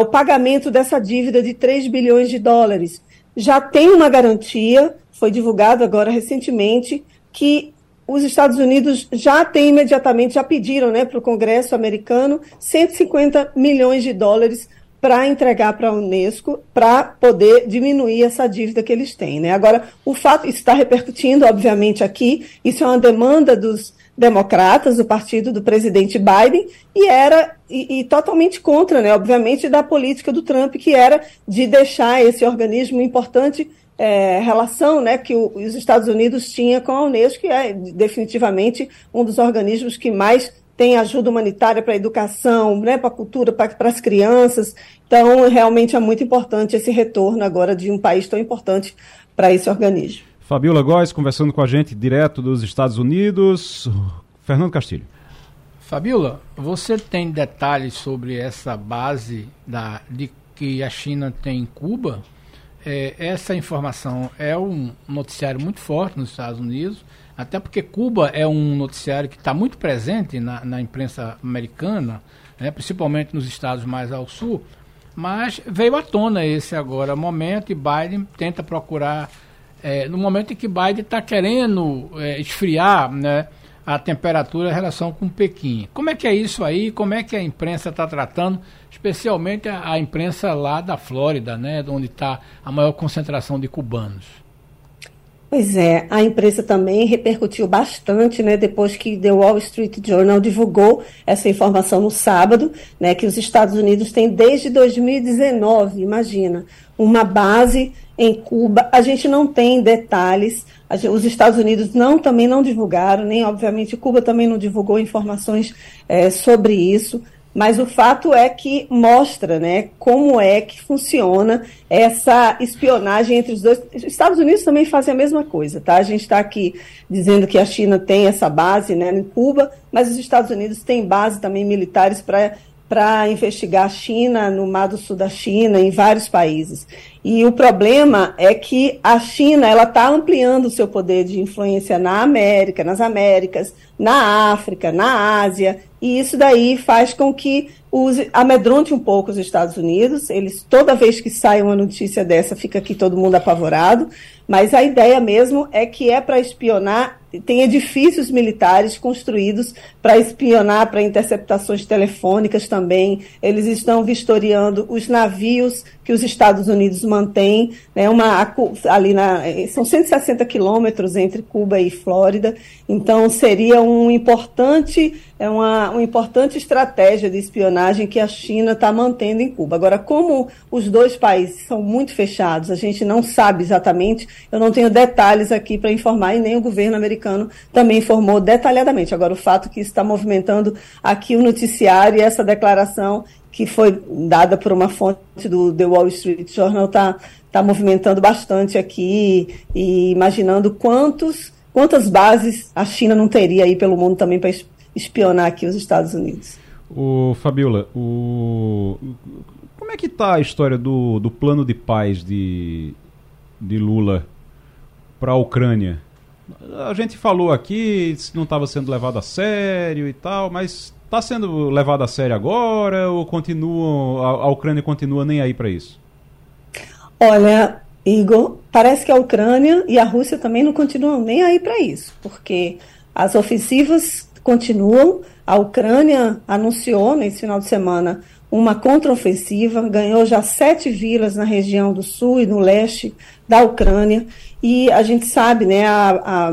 o pagamento dessa dívida de 3 bilhões de dólares. Já tem uma garantia, foi divulgado agora recentemente, que os Estados Unidos já têm imediatamente, já pediram né, para o Congresso americano 150 milhões de dólares para entregar para a Unesco para poder diminuir essa dívida que eles têm. Né? Agora, o fato, está repercutindo, obviamente, aqui, isso é uma demanda dos democratas, do partido do presidente Biden, e era e, e, totalmente contra, né, obviamente, da política do Trump, que era de deixar esse organismo importante é, relação né, que o, os Estados Unidos tinha com a Unesco, que é definitivamente um dos organismos que mais tem ajuda humanitária para a educação, né, para a cultura, para as crianças. Então, realmente é muito importante esse retorno agora de um país tão importante para esse organismo. Fabiola Góes conversando com a gente direto dos Estados Unidos. Fernando Castilho. Fabiola, você tem detalhes sobre essa base da, de que a China tem em Cuba? É, essa informação é um noticiário muito forte nos Estados Unidos até porque Cuba é um noticiário que está muito presente na, na imprensa americana, né, principalmente nos estados mais ao sul, mas veio à tona esse agora momento e Biden tenta procurar, é, no momento em que Biden está querendo é, esfriar né, a temperatura em relação com Pequim. Como é que é isso aí? Como é que a imprensa está tratando, especialmente a, a, imprensa lá da Flórida, né, onde está a maior concentração de cubanos? Pois é, a imprensa também repercutiu bastante, né, depois que The Wall Street Journal divulgou essa informação no sábado, né, que os Estados Unidos têm desde 2019, imagina, uma base em Cuba. A gente não tem detalhes, os Estados Unidos não também não divulgaram, nem obviamente Cuba também não divulgou informações é, sobre isso mas o fato é que mostra né, como é que funciona essa espionagem entre os dois. Os Estados Unidos também fazem a mesma coisa, tá? A gente está aqui dizendo que a China tem essa base né, em Cuba, mas os Estados Unidos têm base também militares para para investigar a China, no Mar do Sul da China, em vários países. E o problema é que a China ela está ampliando o seu poder de influência na América, nas Américas, na África, na Ásia, e isso daí faz com que use, amedronte um pouco os Estados Unidos. Eles, toda vez que sai uma notícia dessa, fica aqui todo mundo apavorado. Mas a ideia mesmo é que é para espionar tem edifícios militares construídos para espionar, para interceptações telefônicas também. Eles estão vistoriando os navios que os Estados Unidos mantêm, né, uma, ali na, são 160 quilômetros entre Cuba e Flórida, então seria um importante, é uma, uma importante estratégia de espionagem que a China está mantendo em Cuba. Agora, como os dois países são muito fechados, a gente não sabe exatamente, eu não tenho detalhes aqui para informar e nem o governo americano também informou detalhadamente. Agora, o fato que está movimentando aqui o noticiário e essa declaração que foi dada por uma fonte do The Wall Street Journal, está tá movimentando bastante aqui e imaginando quantos, quantas bases a China não teria aí pelo mundo também para espionar aqui os Estados Unidos. O Fabiola, o... como é que está a história do, do plano de paz de, de Lula para a Ucrânia? A gente falou aqui, não estava sendo levado a sério e tal, mas Está sendo levado a sério agora ou continua, a, a Ucrânia continua nem aí para isso? Olha, Igor, parece que a Ucrânia e a Rússia também não continuam nem aí para isso, porque as ofensivas continuam. A Ucrânia anunciou nesse final de semana uma contraofensiva, ganhou já sete vilas na região do sul e no leste da Ucrânia. E a gente sabe, né, a, a,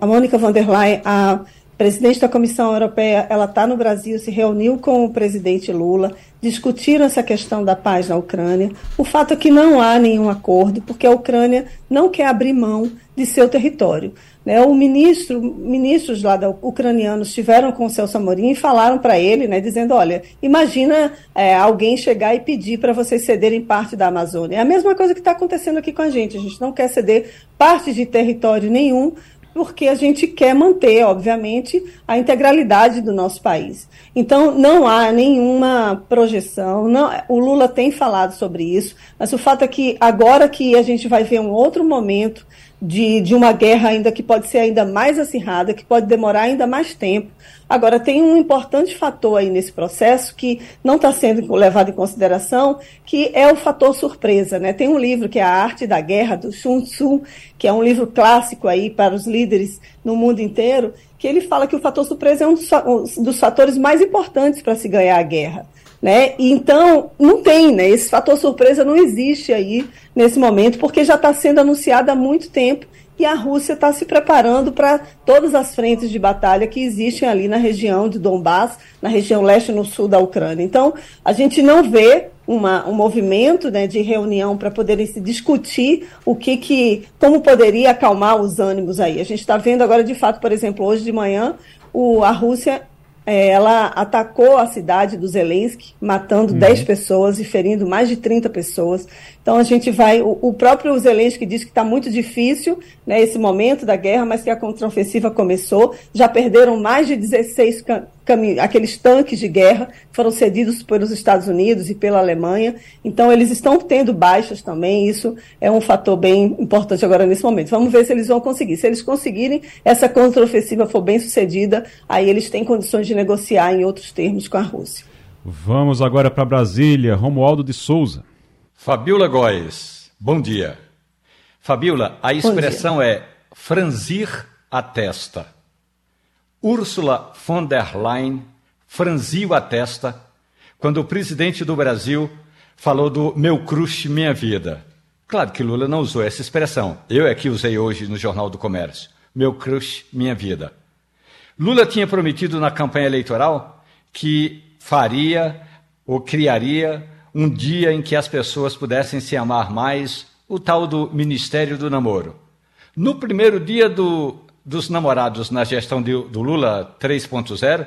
a Mônica von der Leyen, a presidente da Comissão Europeia, ela está no Brasil, se reuniu com o presidente Lula, discutiram essa questão da paz na Ucrânia. O fato é que não há nenhum acordo, porque a Ucrânia não quer abrir mão de seu território. Né, o ministro, ministros lá da, ucranianos estiveram com o Celso Amorim e falaram para ele, né, dizendo, olha, imagina é, alguém chegar e pedir para vocês cederem parte da Amazônia. É a mesma coisa que está acontecendo aqui com a gente. A gente não quer ceder parte de território nenhum porque a gente quer manter, obviamente, a integralidade do nosso país. Então, não há nenhuma projeção, não, o Lula tem falado sobre isso, mas o fato é que agora que a gente vai ver um outro momento de, de uma guerra ainda que pode ser ainda mais acirrada, que pode demorar ainda mais tempo. Agora, tem um importante fator aí nesse processo que não está sendo levado em consideração, que é o fator surpresa. Né? Tem um livro que é A Arte da Guerra, do Sun Tzu, que é um livro clássico aí para os líderes no mundo inteiro, que ele fala que o fator surpresa é um dos fatores mais importantes para se ganhar a guerra. Né? Então, não tem, né? Esse fator surpresa não existe aí nesse momento, porque já está sendo anunciado há muito tempo e a Rússia está se preparando para todas as frentes de batalha que existem ali na região de Donbass, na região leste e no sul da Ucrânia. Então, a gente não vê uma, um movimento né, de reunião para poderem se discutir o que, que, como poderia acalmar os ânimos aí. A gente está vendo agora, de fato, por exemplo, hoje de manhã, o, a Rússia ela atacou a cidade do Zelensky, matando uhum. 10 pessoas e ferindo mais de 30 pessoas. Então a gente vai. O, o próprio Zelensky diz que está muito difícil né, esse momento da guerra, mas que a contraofensiva começou. Já perderam mais de 16 aqueles tanques de guerra foram cedidos pelos Estados Unidos e pela Alemanha. Então eles estão tendo baixas também. Isso é um fator bem importante agora nesse momento. Vamos ver se eles vão conseguir. Se eles conseguirem, essa contraofensiva for bem sucedida, aí eles têm condições de negociar em outros termos com a Rússia. Vamos agora para Brasília. Romualdo de Souza. Fabiola Góes, bom dia. Fabiola, a expressão é franzir a testa. Ursula von der Leyen franziu a testa quando o presidente do Brasil falou do meu crush, minha vida. Claro que Lula não usou essa expressão. Eu é que usei hoje no Jornal do Comércio. Meu crush, minha vida. Lula tinha prometido na campanha eleitoral que faria ou criaria um dia em que as pessoas pudessem se amar mais, o tal do Ministério do Namoro. No primeiro dia do, dos namorados na gestão de, do Lula 3.0,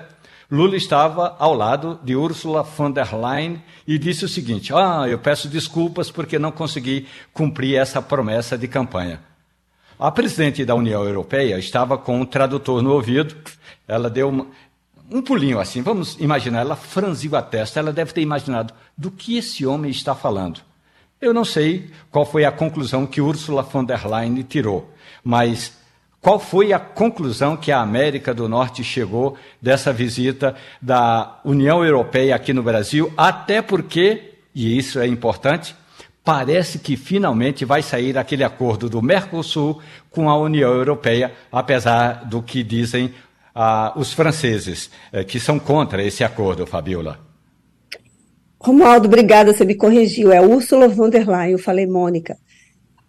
Lula estava ao lado de Ursula von der Leyen e disse o seguinte: Ah, eu peço desculpas porque não consegui cumprir essa promessa de campanha. A presidente da União Europeia estava com um tradutor no ouvido. Ela deu um pulinho assim, vamos imaginar, ela franziu a testa, ela deve ter imaginado do que esse homem está falando. Eu não sei qual foi a conclusão que Ursula von der Leyen tirou, mas qual foi a conclusão que a América do Norte chegou dessa visita da União Europeia aqui no Brasil, até porque, e isso é importante, parece que finalmente vai sair aquele acordo do Mercosul com a União Europeia, apesar do que dizem ah, os franceses, eh, que são contra esse acordo, Fabiola? Romualdo, obrigada, você me corrigiu. É Ursula von der Leyen, eu falei Mônica.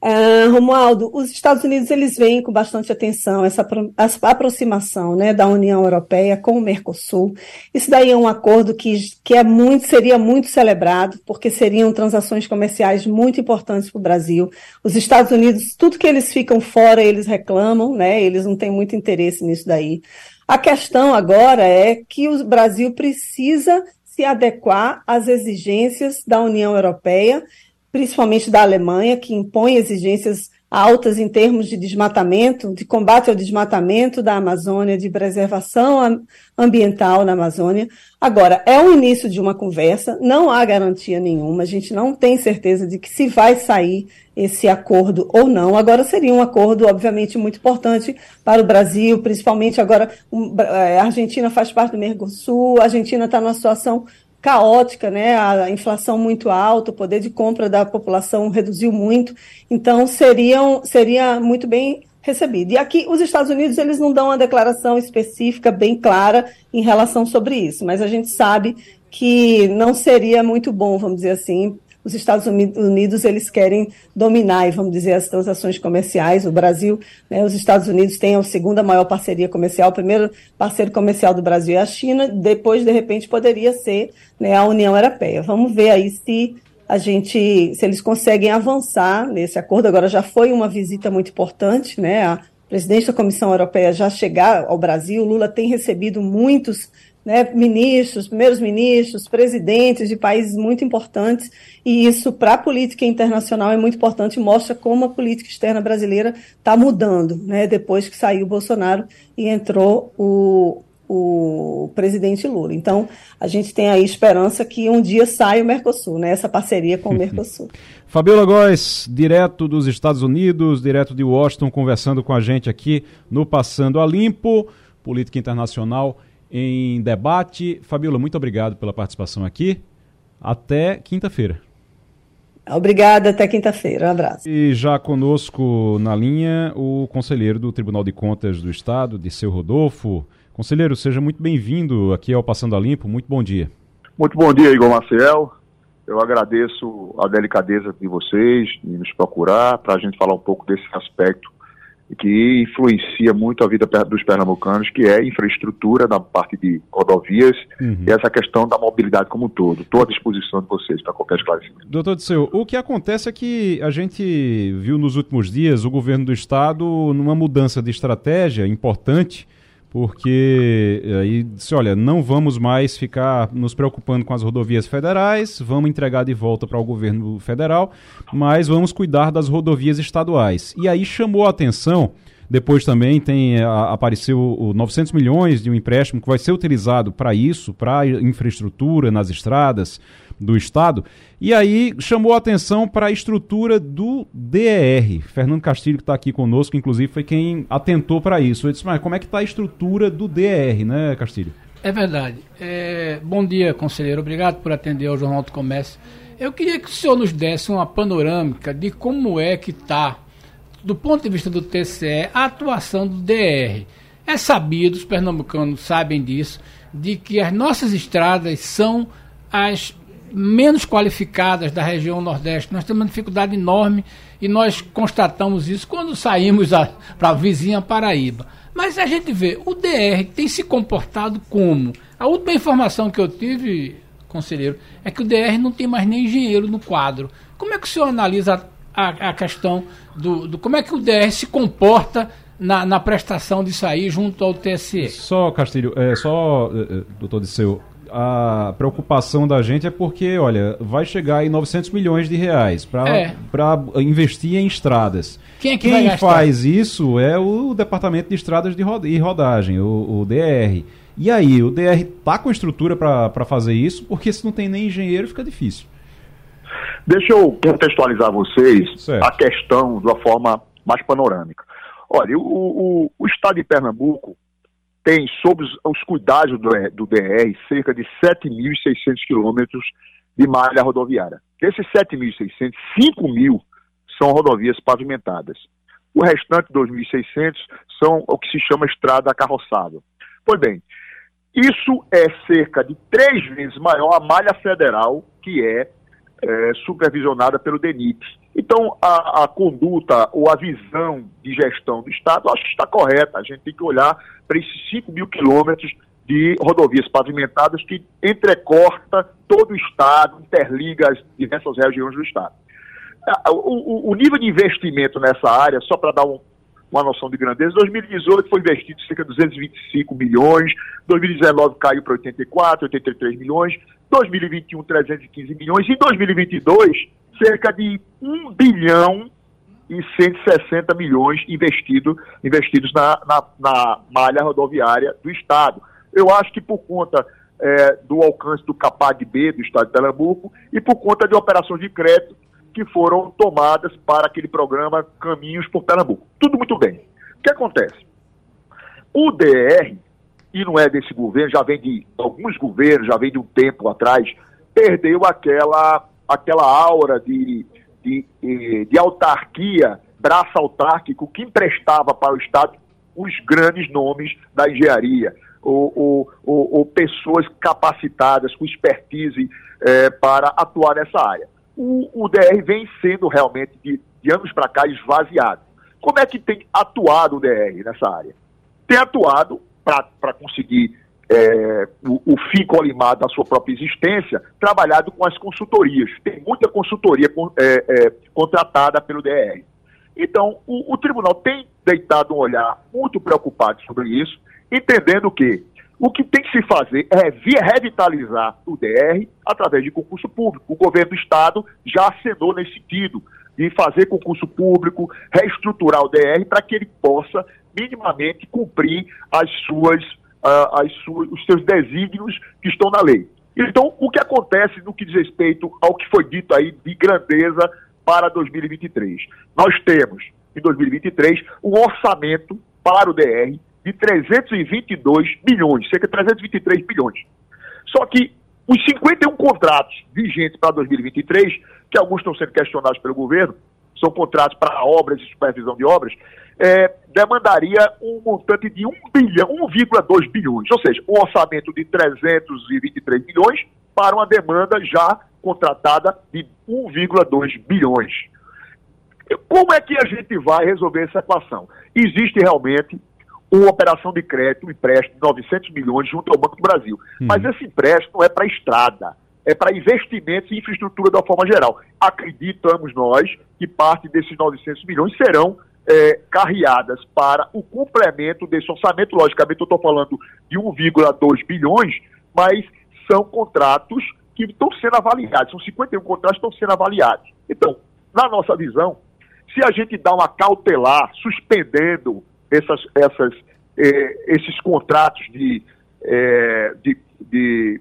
Uh, Romualdo, os Estados Unidos eles veem com bastante atenção essa, essa aproximação né, da União Europeia com o Mercosul. Isso daí é um acordo que, que é muito, seria muito celebrado, porque seriam transações comerciais muito importantes para o Brasil. Os Estados Unidos, tudo que eles ficam fora, eles reclamam, né, eles não têm muito interesse nisso daí. A questão agora é que o Brasil precisa se adequar às exigências da União Europeia, principalmente da Alemanha, que impõe exigências altas em termos de desmatamento, de combate ao desmatamento da Amazônia, de preservação ambiental na Amazônia. Agora, é o início de uma conversa, não há garantia nenhuma, a gente não tem certeza de que se vai sair esse acordo ou não. Agora, seria um acordo, obviamente, muito importante para o Brasil, principalmente agora é, a Argentina faz parte do Mercosul, a Argentina está numa situação caótica, né? A inflação muito alta, o poder de compra da população reduziu muito. Então, seriam, seria muito bem recebido. E aqui, os Estados Unidos, eles não dão uma declaração específica, bem clara, em relação sobre isso, mas a gente sabe que não seria muito bom, vamos dizer assim, os Estados Unidos eles querem dominar, vamos dizer, as transações comerciais. O Brasil, né, os Estados Unidos têm a segunda maior parceria comercial. O primeiro parceiro comercial do Brasil é a China. Depois, de repente, poderia ser né, a União Europeia. Vamos ver aí se a gente, se eles conseguem avançar nesse acordo. Agora já foi uma visita muito importante, né? A presidente da Comissão Europeia já chegar ao Brasil. Lula tem recebido muitos né, ministros, primeiros ministros, presidentes de países muito importantes, e isso para a política internacional é muito importante, mostra como a política externa brasileira está mudando, né, depois que saiu o Bolsonaro e entrou o, o presidente Lula. Então, a gente tem aí esperança que um dia saia o Mercosul, né, essa parceria com o Mercosul. Fabiola Góes, direto dos Estados Unidos, direto de Washington, conversando com a gente aqui no Passando a Limpo, política internacional em debate. Fabiola, muito obrigado pela participação aqui. Até quinta-feira. Obrigada, até quinta-feira. Um abraço. E já conosco na linha o conselheiro do Tribunal de Contas do Estado, Disseu Rodolfo. Conselheiro, seja muito bem-vindo aqui ao Passando a Limpo. Muito bom dia. Muito bom dia, Igor Maciel. Eu agradeço a delicadeza de vocês de nos procurar para a gente falar um pouco desse aspecto que influencia muito a vida dos pernambucanos, que é infraestrutura na parte de rodovias uhum. e essa questão da mobilidade como um todo. Estou à disposição de vocês para qualquer esclarecimento. Doutor Disseu, o que acontece é que a gente viu nos últimos dias o governo do estado numa mudança de estratégia importante porque eh, aí disse, olha, não vamos mais ficar nos preocupando com as rodovias federais, vamos entregar de volta para o governo federal, mas vamos cuidar das rodovias estaduais. E aí chamou a atenção, depois também tem a, apareceu o 900 milhões de um empréstimo que vai ser utilizado para isso, para infraestrutura nas estradas, do Estado. E aí chamou a atenção para a estrutura do DER. Fernando Castilho, que está aqui conosco, inclusive, foi quem atentou para isso. Eu disse, mas como é que está a estrutura do DER, né, Castilho? É verdade. É... Bom dia, conselheiro. Obrigado por atender ao Jornal do Comércio. Eu queria que o senhor nos desse uma panorâmica de como é que está, do ponto de vista do TCE, a atuação do DR. É sabido, os pernambucanos sabem disso, de que as nossas estradas são as menos qualificadas da região Nordeste. Nós temos uma dificuldade enorme e nós constatamos isso quando saímos para a vizinha Paraíba. Mas a gente vê, o DR tem se comportado como? A última informação que eu tive, conselheiro, é que o DR não tem mais nem engenheiro no quadro. Como é que o senhor analisa a, a questão do, do, Como é que o DR se comporta na, na prestação de sair junto ao TSE? Só, Castilho, é, só, é, é doutor Disseu, a preocupação da gente é porque, olha, vai chegar aí 900 milhões de reais para é. investir em estradas. Quem, é que Quem faz isso é o Departamento de Estradas de Rod e Rodagem, o, o, DR. E aí, o DR tá com estrutura para fazer isso? Porque se não tem nem engenheiro, fica difícil. Deixa eu contextualizar vocês certo. a questão de uma forma mais panorâmica. Olha, o, o, o Estado de Pernambuco tem sob os, os cuidados do, do DR cerca de 7.600 quilômetros de malha rodoviária. Desses 7.600, 5 mil são rodovias pavimentadas. O restante, 2.600, são o que se chama estrada carroçável. Pois bem, isso é cerca de três vezes maior a malha federal, que é, é supervisionada pelo DENIT. Então, a, a, conduta ou a visão de gestão do Estado, acho que está correta. A gente tem que olhar para esses 5 mil quilômetros de rodovias pavimentadas que entrecorta todo o Estado, interliga as diversas regiões do Estado. O, o, o nível de investimento nessa área, só para dar um, uma noção de grandeza, 2018 foi investido cerca de 225 milhões, 2019 caiu para 84, 83 milhões, 2021 315 milhões, e 2022 cerca de 1 bilhão e 160 milhões investido, investidos na, na, na malha rodoviária do Estado. Eu acho que por conta é, do alcance do CAPAG-B do Estado de Pernambuco e por conta de operações de crédito que foram tomadas para aquele programa Caminhos por Pernambuco. Tudo muito bem. O que acontece? O DR, e não é desse governo, já vem de alguns governos, já vem de um tempo atrás, perdeu aquela aquela aura de, de, de autarquia braço autárquico que emprestava para o Estado os grandes nomes da engenharia, ou, ou, ou, ou pessoas capacitadas, com expertise é, para atuar nessa área. O, o DR vem sendo realmente, de, de anos para cá, esvaziado. Como é que tem atuado o DR nessa área? Tem atuado para conseguir é, o, o fim colimado da sua própria existência, trabalhado com as consultorias. Tem muita consultoria é, é, contratada pelo DR. Então, o, o, tribunal tem deitado um olhar muito preocupado sobre isso, entendendo que o que tem que se fazer é revitalizar o DR através de concurso público. O governo do Estado já acenou nesse sentido, de fazer concurso público, reestruturar o DR para que ele possa minimamente cumprir as suas, as suas, os seus desígnios que estão na lei. Então, o que acontece no que diz respeito ao que foi dito aí de grandeza para 2023? Nós temos, em 2023, um orçamento para o DR de 322 bilhões, cerca de 323 bilhões. Só que os 51 contratos vigentes para 2023, que alguns estão sendo questionados pelo governo, são contratos para obras e supervisão de obras, é, demandaria um montante de 1 bilhão, 1,2 bilhões, ou seja, um orçamento de 323 bilhões para uma demanda já contratada de 1,2 bilhões. Como é que a gente vai resolver essa equação? Existe realmente uma operação de crédito, um empréstimo de 900 milhões junto ao Banco do Brasil. Uhum. Mas esse empréstimo é para estrada, é para investimentos em infraestrutura da forma geral. Acreditamos nós que parte desses 900 milhões serão é, carreadas para o complemento desse orçamento. Logicamente, eu estou falando de 1,2 bilhões, mas são contratos que estão sendo avaliados, são 51 contratos que estão sendo avaliados. Então, na nossa visão, se a gente dá uma cautelar, suspendendo essas, essas, eh, esses contratos de, eh, de, de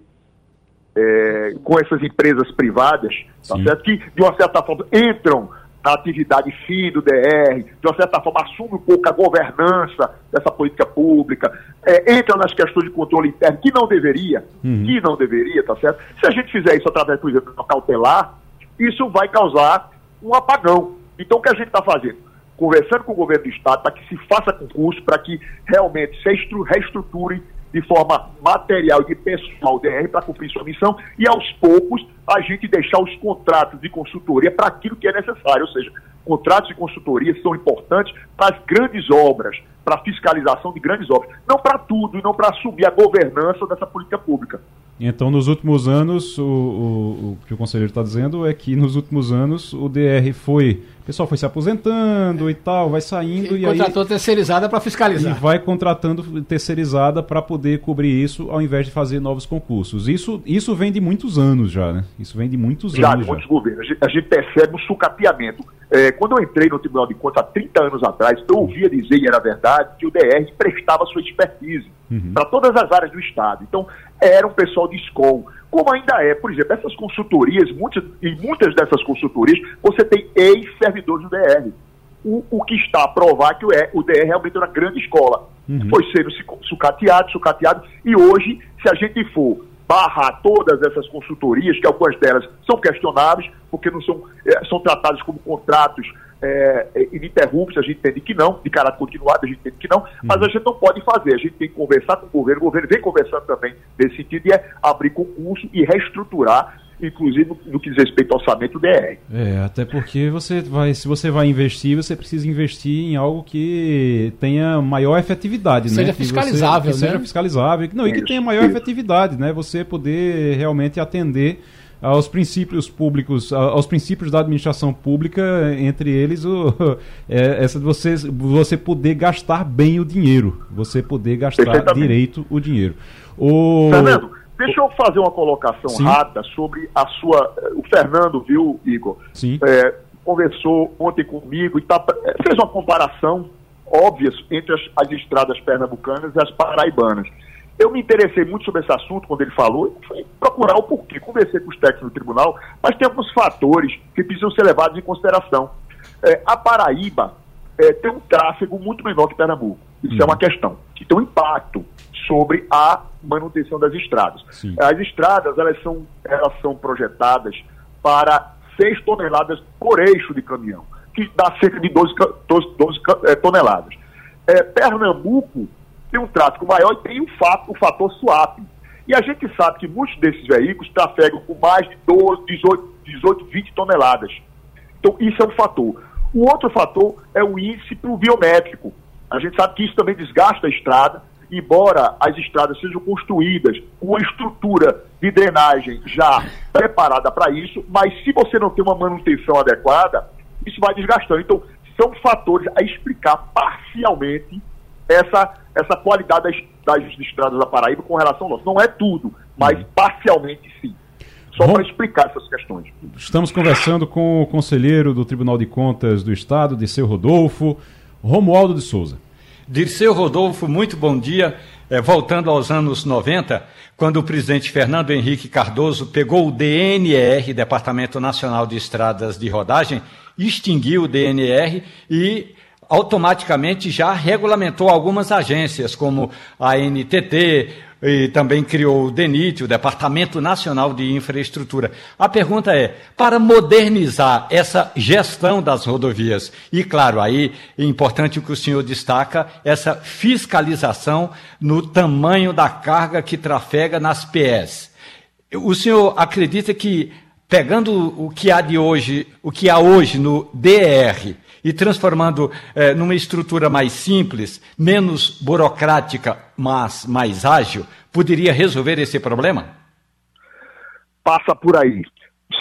eh, com essas empresas privadas, tá certo? que de uma certa forma entram na atividade fim do DR, de uma certa forma assume um pouco a governança dessa política pública, é, entra nas questões de controle interno, que não deveria, uhum. que não deveria, tá certo? Se a gente fizer isso através, por exemplo, de cautelar, isso vai causar um apagão. Então, o que a gente está fazendo? conversando com o governo do Estado para que se faça concurso, para que realmente se reestruture de forma material e pessoal DR para cumprir sua missão e aos poucos a gente deixar os contratos de consultoria para aquilo que é necessário, ou seja, contratos de consultoria são importantes para as grandes obras, para a fiscalização de grandes obras, não para tudo e não para assumir a governança dessa política pública. Então, nos últimos anos, o, o, o que o conselheiro está dizendo é que nos últimos anos o DR foi. O pessoal foi se aposentando e tal, vai saindo e, e contratou aí, terceirizada para fiscalizar. E vai contratando terceirizada para poder cobrir isso, ao invés de fazer novos concursos. Isso, isso vem de muitos anos já, né? Isso vem de muitos já, anos. De muitos já, governos. A gente, percebe um sucateamento. É, quando eu entrei no Tribunal de Contas há 30 anos atrás, eu ouvia dizer, e era verdade, que o DR prestava sua expertise uhum. para todas as áreas do Estado. Então, era um pessoal de escola, como ainda é. Por exemplo, essas consultorias, muitas, em muitas dessas consultorias, você tem ex-servidores do DR. O, o, que está a provar que o, o DR realmente é uma grande escola. Uhum. Foi sendo sucateado, sucateado, e hoje, se a gente for barrar todas essas consultorias, que algumas delas são questionáveis, porque não são, é, são tratadas como contratos é, é, ininterruptos, a gente entende que não, de caráter continuado, a gente entende que não, mas a gente não pode fazer, a gente tem que conversar com o governo, o governo vem conversando também nesse sentido, e é abrir concurso e reestruturar inclusive no, que diz respeito ao orçamento DR. É, até porque você vai, se você vai investir, você precisa investir em algo que tenha maior efetividade, seja né? Fiscalizável, que, você, que né? seja fiscalizável, não, isso, e que tenha maior isso. efetividade, né? Você poder realmente atender aos princípios públicos, aos princípios da administração pública, entre eles o, é, essa de você, você poder gastar bem o dinheiro, você poder gastar direito o dinheiro. O... Fernando, deixa eu fazer uma colocação Sim. rápida sobre a sua. O Fernando, viu, Igor? Sim. É, conversou ontem comigo e tá, fez uma comparação óbvia entre as, as estradas pernambucanas e as paraibanas. Eu me interessei muito sobre esse assunto quando ele falou e fui procurar o porquê. Conversei com os técnicos do tribunal, mas tem alguns fatores que precisam ser levados em consideração. É, a Paraíba é, tem um tráfego muito menor que Pernambuco. Isso é uhum. uma questão que tem um impacto sobre a manutenção das estradas. Sim. As estradas elas são, elas são projetadas para 6 toneladas por eixo de caminhão. que dá cerca de 12, 12, 12 é, toneladas. É, Pernambuco tem um tráfego maior e tem o, fato, o fator swap. E a gente sabe que muitos desses veículos trafegam com mais de 12, 18, 18 20 toneladas. Então, isso é um fator. O outro fator é o índice pluviométrico. A gente sabe que isso também desgasta a estrada, embora as estradas sejam construídas com uma estrutura de drenagem já preparada para isso, mas se você não tem uma manutenção adequada, isso vai desgastando. Então, são fatores a explicar parcialmente essa, essa qualidade das, das estradas da Paraíba com relação ao nosso. Não é tudo, mas uhum. parcialmente sim. Só para explicar essas questões. Estamos conversando com o conselheiro do Tribunal de Contas do Estado, Disseu Rodolfo, Romualdo de Souza. Dirceu Rodolfo, muito bom dia. É, voltando aos anos 90, quando o presidente Fernando Henrique Cardoso pegou o DNR, Departamento Nacional de Estradas de Rodagem, extinguiu o DNR e automaticamente já regulamentou algumas agências, como a NTT, e também criou o DENIT, o Departamento Nacional de Infraestrutura. A pergunta é: para modernizar essa gestão das rodovias, e claro, aí é importante o que o senhor destaca, essa fiscalização no tamanho da carga que trafega nas PS. O senhor acredita que pegando o que há de hoje, o que há hoje no DR e transformando eh, numa estrutura mais simples, menos burocrática, mas mais ágil, poderia resolver esse problema? Passa por aí,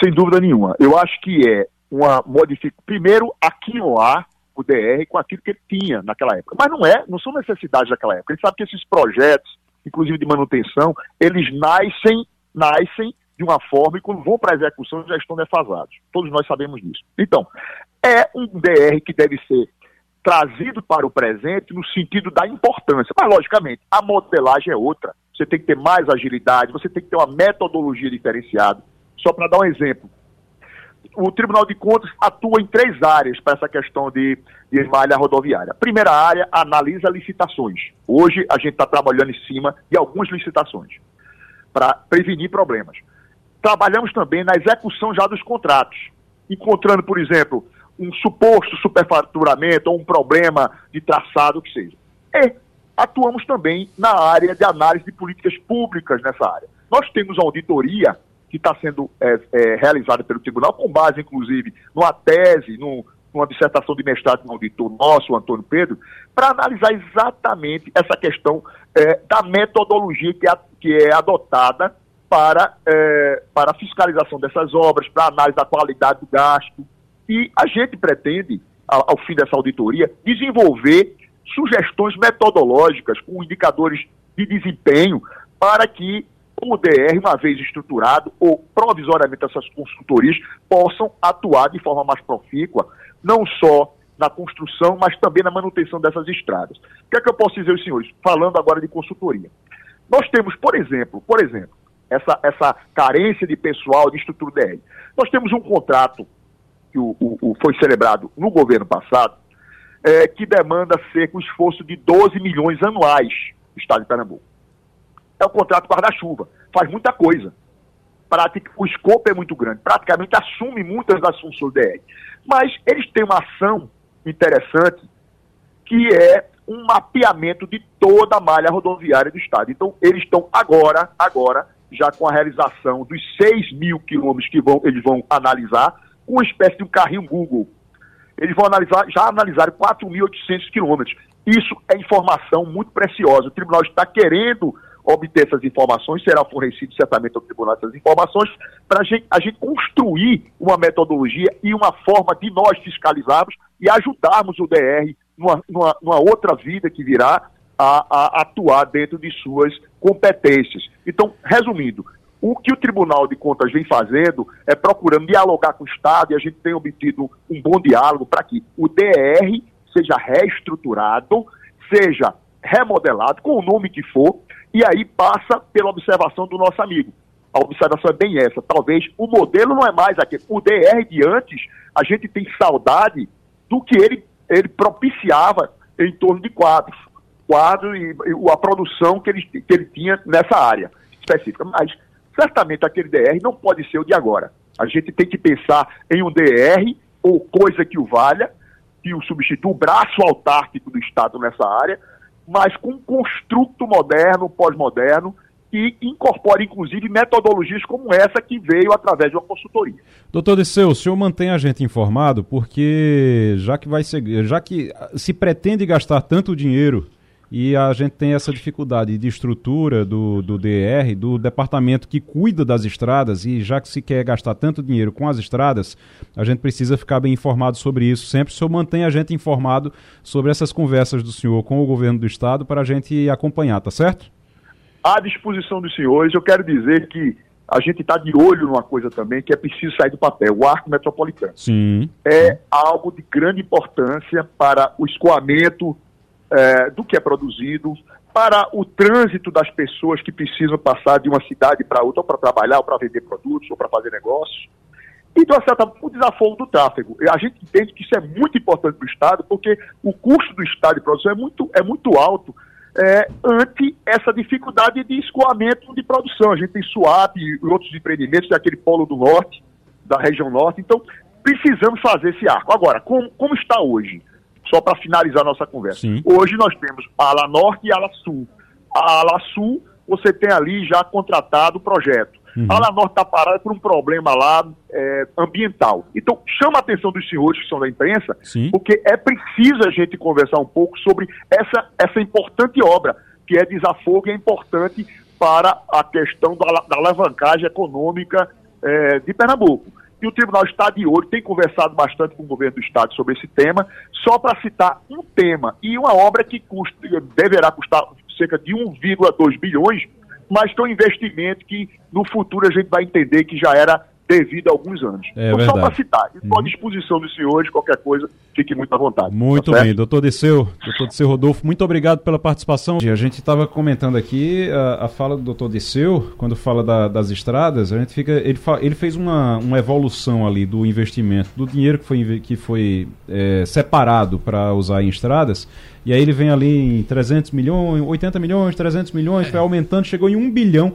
sem dúvida nenhuma. Eu acho que é uma modificação. Primeiro, aqui no ar o DR com aquilo que ele tinha naquela época. Mas não é, não são necessidades daquela época. A gente sabe que esses projetos, inclusive de manutenção, eles nascem, nascem de uma forma e quando vão para a execução já estão defasados. Todos nós sabemos disso. Então, é um DR que deve ser trazido para o presente no sentido da importância. Mas, logicamente, a modelagem é outra. Você tem que ter mais agilidade, você tem que ter uma metodologia diferenciada. Só para dar um exemplo, o Tribunal de Contas atua em três áreas para essa questão de, de malha rodoviária. Primeira área, analisa licitações. Hoje a gente está trabalhando em cima de algumas licitações para prevenir problemas. Trabalhamos também na execução já dos contratos, encontrando, por exemplo, um suposto superfaturamento ou um problema de traçado, que seja. E atuamos também na área de análise de políticas públicas nessa área. Nós temos uma auditoria que está sendo é, é, realizada pelo tribunal, com base, inclusive, numa tese, num, numa dissertação de mestrado de um auditor nosso, o Antônio Pedro, para analisar exatamente essa questão é, da metodologia que é, que é adotada para, é, para a fiscalização dessas obras, para análise da qualidade do gasto. E a gente pretende, ao, ao fim dessa auditoria, desenvolver sugestões metodológicas com indicadores de desempenho para que o DR, uma vez estruturado, ou provisoriamente essas consultorias, possam atuar de forma mais profícua, não só na construção, mas também na manutenção dessas estradas. O que é que eu posso dizer aos senhores, falando agora de consultoria? Nós temos, por exemplo, por exemplo, essa, essa carência de pessoal de estrutura DR. Nós temos um contrato que o, o, o foi celebrado no governo passado, é, que demanda cerca um esforço de 12 milhões anuais do Estado de Pernambuco. É um contrato guarda-chuva, faz muita coisa. Prática, o escopo é muito grande, praticamente assume muitas das funções do DR. Mas eles têm uma ação interessante que é um mapeamento de toda a malha rodoviária do Estado. Então, eles estão agora, agora, já com a realização dos 6 mil quilômetros que vão, eles vão analisar, com uma espécie de um carrinho Google. Eles vão analisar, já analisaram 4.800 quilômetros. Isso é informação muito preciosa. O tribunal está querendo obter essas informações, será fornecido certamente ao tribunal essas informações, para a gente, construir uma metodologia e uma forma de nós fiscalizarmos e ajudarmos o DR numa, numa, numa outra vida que virá a, a atuar dentro de suas competências. Então, resumindo, o que o Tribunal de Contas vem fazendo é procurando dialogar com o Estado e a gente tem obtido um bom diálogo para que o DR seja reestruturado, seja remodelado, com o nome que for, e aí passa pela observação do nosso amigo. A observação é bem essa. Talvez o modelo não é mais aquele. O DR de antes, a gente tem saudade do que ele, ele propiciava em torno de quadros quadro e, e a produção que ele, que ele tinha nessa área específica. Mas certamente aquele DR não pode ser o de agora. A gente tem que pensar em um DR ou coisa que o valha, que o substitua, o braço autárquico do Estado nessa área, mas com um construto moderno, pós-moderno, que incorpora, inclusive, metodologias como essa que veio através de uma consultoria. Doutor Disseu, o senhor mantém a gente informado porque já que vai ser, já que se pretende gastar tanto dinheiro e a gente tem essa dificuldade de estrutura do, do DR, do departamento que cuida das estradas, e já que se quer gastar tanto dinheiro com as estradas, a gente precisa ficar bem informado sobre isso. Sempre o senhor mantém a gente informado sobre essas conversas do senhor com o governo do estado para a gente acompanhar, tá certo? À disposição dos senhores, eu quero dizer que a gente está de olho numa coisa também que é preciso sair do papel, o arco metropolitano. Sim. É algo de grande importância para o escoamento é, do que é produzido, para o trânsito das pessoas que precisam passar de uma cidade para outra, ou para trabalhar, ou para vender produtos, ou para fazer negócios. E, certa o desafogo do tráfego. A gente entende que isso é muito importante para o Estado, porque o custo do Estado de produção é muito, é muito alto é, ante essa dificuldade de escoamento de produção. A gente tem SUAP e outros empreendimentos daquele polo do norte, da região norte. Então, precisamos fazer esse arco. Agora, como, como está hoje? Só para finalizar nossa conversa. Sim. Hoje nós temos a ala norte e a ala sul. A ala sul, você tem ali já contratado o projeto. Uhum. A ala norte está parada por um problema lá é, ambiental. Então, chama a atenção dos senhores que são da imprensa, Sim. porque é preciso a gente conversar um pouco sobre essa, essa importante obra, que é desafogo e é importante para a questão da, da alavancagem econômica é, de Pernambuco e o tribunal está de olho, tem conversado bastante com o governo do estado sobre esse tema, só para citar um tema e uma obra que custa, deverá custar cerca de 1,2 bilhões, mas que é um investimento que no futuro a gente vai entender que já era devido a alguns anos. É então, só para citar, estou à uhum. disposição dos senhores, qualquer coisa, fique muito à vontade. Muito tá bem, doutor Disseu, doutor Disseu Rodolfo, muito obrigado pela participação. A gente estava comentando aqui a, a, fala do doutor Disseu, quando fala da, das estradas, a gente fica, ele, fa, ele fez uma, uma evolução ali do investimento, do dinheiro que foi, que foi é, separado para usar em estradas, e aí ele vem ali em 300 milhões, 80 milhões, 300 milhões, é. foi aumentando, chegou em 1 bilhão.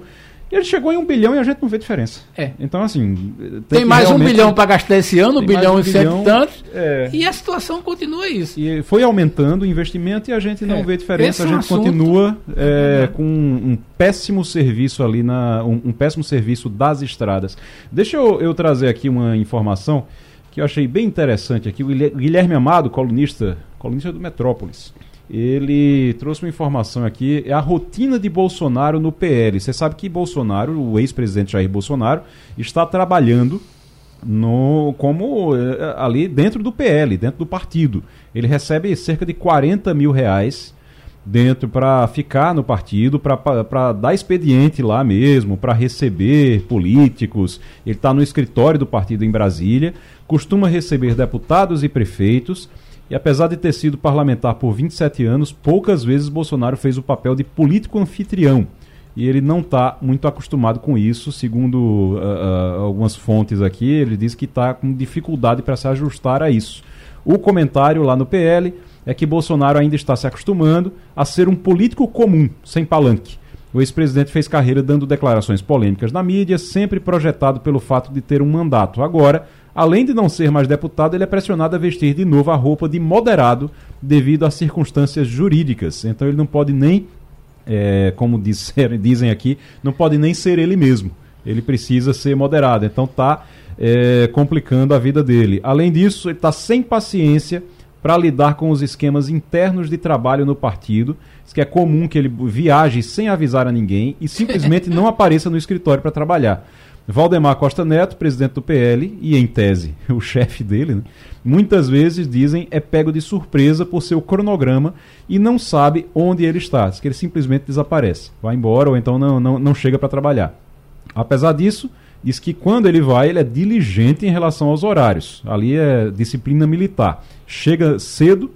E ele chegou em um bilhão e a gente não vê diferença. É. Então, assim. Tem, tem mais um bilhão para gastar esse ano, um bilhão um e sete tantos. É. E a situação continua isso. E foi aumentando o investimento e a gente não é. vê diferença. Esse a gente é um continua é, com um péssimo serviço ali, na, um, um, péssimo serviço das estradas. Deixa eu, eu trazer aqui uma informação que eu achei bem interessante aqui. O Guilherme Amado, colunista, colunista do Metrópolis ele trouxe uma informação aqui, é a rotina de Bolsonaro no PL. Você sabe que Bolsonaro, o ex-presidente Jair Bolsonaro, está trabalhando no como eh, ali dentro do PL, dentro do partido. Ele recebe cerca de 40 mil reais dentro para ficar no partido, para dar expediente lá mesmo, para receber políticos. Ele está no escritório do partido em Brasília, costuma receber deputados e prefeitos e apesar de ter sido parlamentar por 27 anos, poucas vezes Bolsonaro fez o papel de político anfitrião. E ele não está muito acostumado com isso, segundo uh, uh, algumas fontes aqui. Ele diz que está com dificuldade para se ajustar a isso. O comentário lá no PL é que Bolsonaro ainda está se acostumando a ser um político comum, sem palanque. O ex-presidente fez carreira dando declarações polêmicas na mídia, sempre projetado pelo fato de ter um mandato. Agora, Além de não ser mais deputado, ele é pressionado a vestir de novo a roupa de moderado devido a circunstâncias jurídicas. Então ele não pode nem, é, como disser, dizem aqui, não pode nem ser ele mesmo. Ele precisa ser moderado. Então está é, complicando a vida dele. Além disso, ele está sem paciência para lidar com os esquemas internos de trabalho no partido. Diz que é comum que ele viaje sem avisar a ninguém e simplesmente não apareça no escritório para trabalhar. Valdemar Costa Neto, presidente do PL, e em tese o chefe dele, né, muitas vezes dizem é pego de surpresa por seu cronograma e não sabe onde ele está. Que ele simplesmente desaparece, vai embora ou então não, não, não chega para trabalhar. Apesar disso, diz que quando ele vai, ele é diligente em relação aos horários. Ali é disciplina militar. Chega cedo,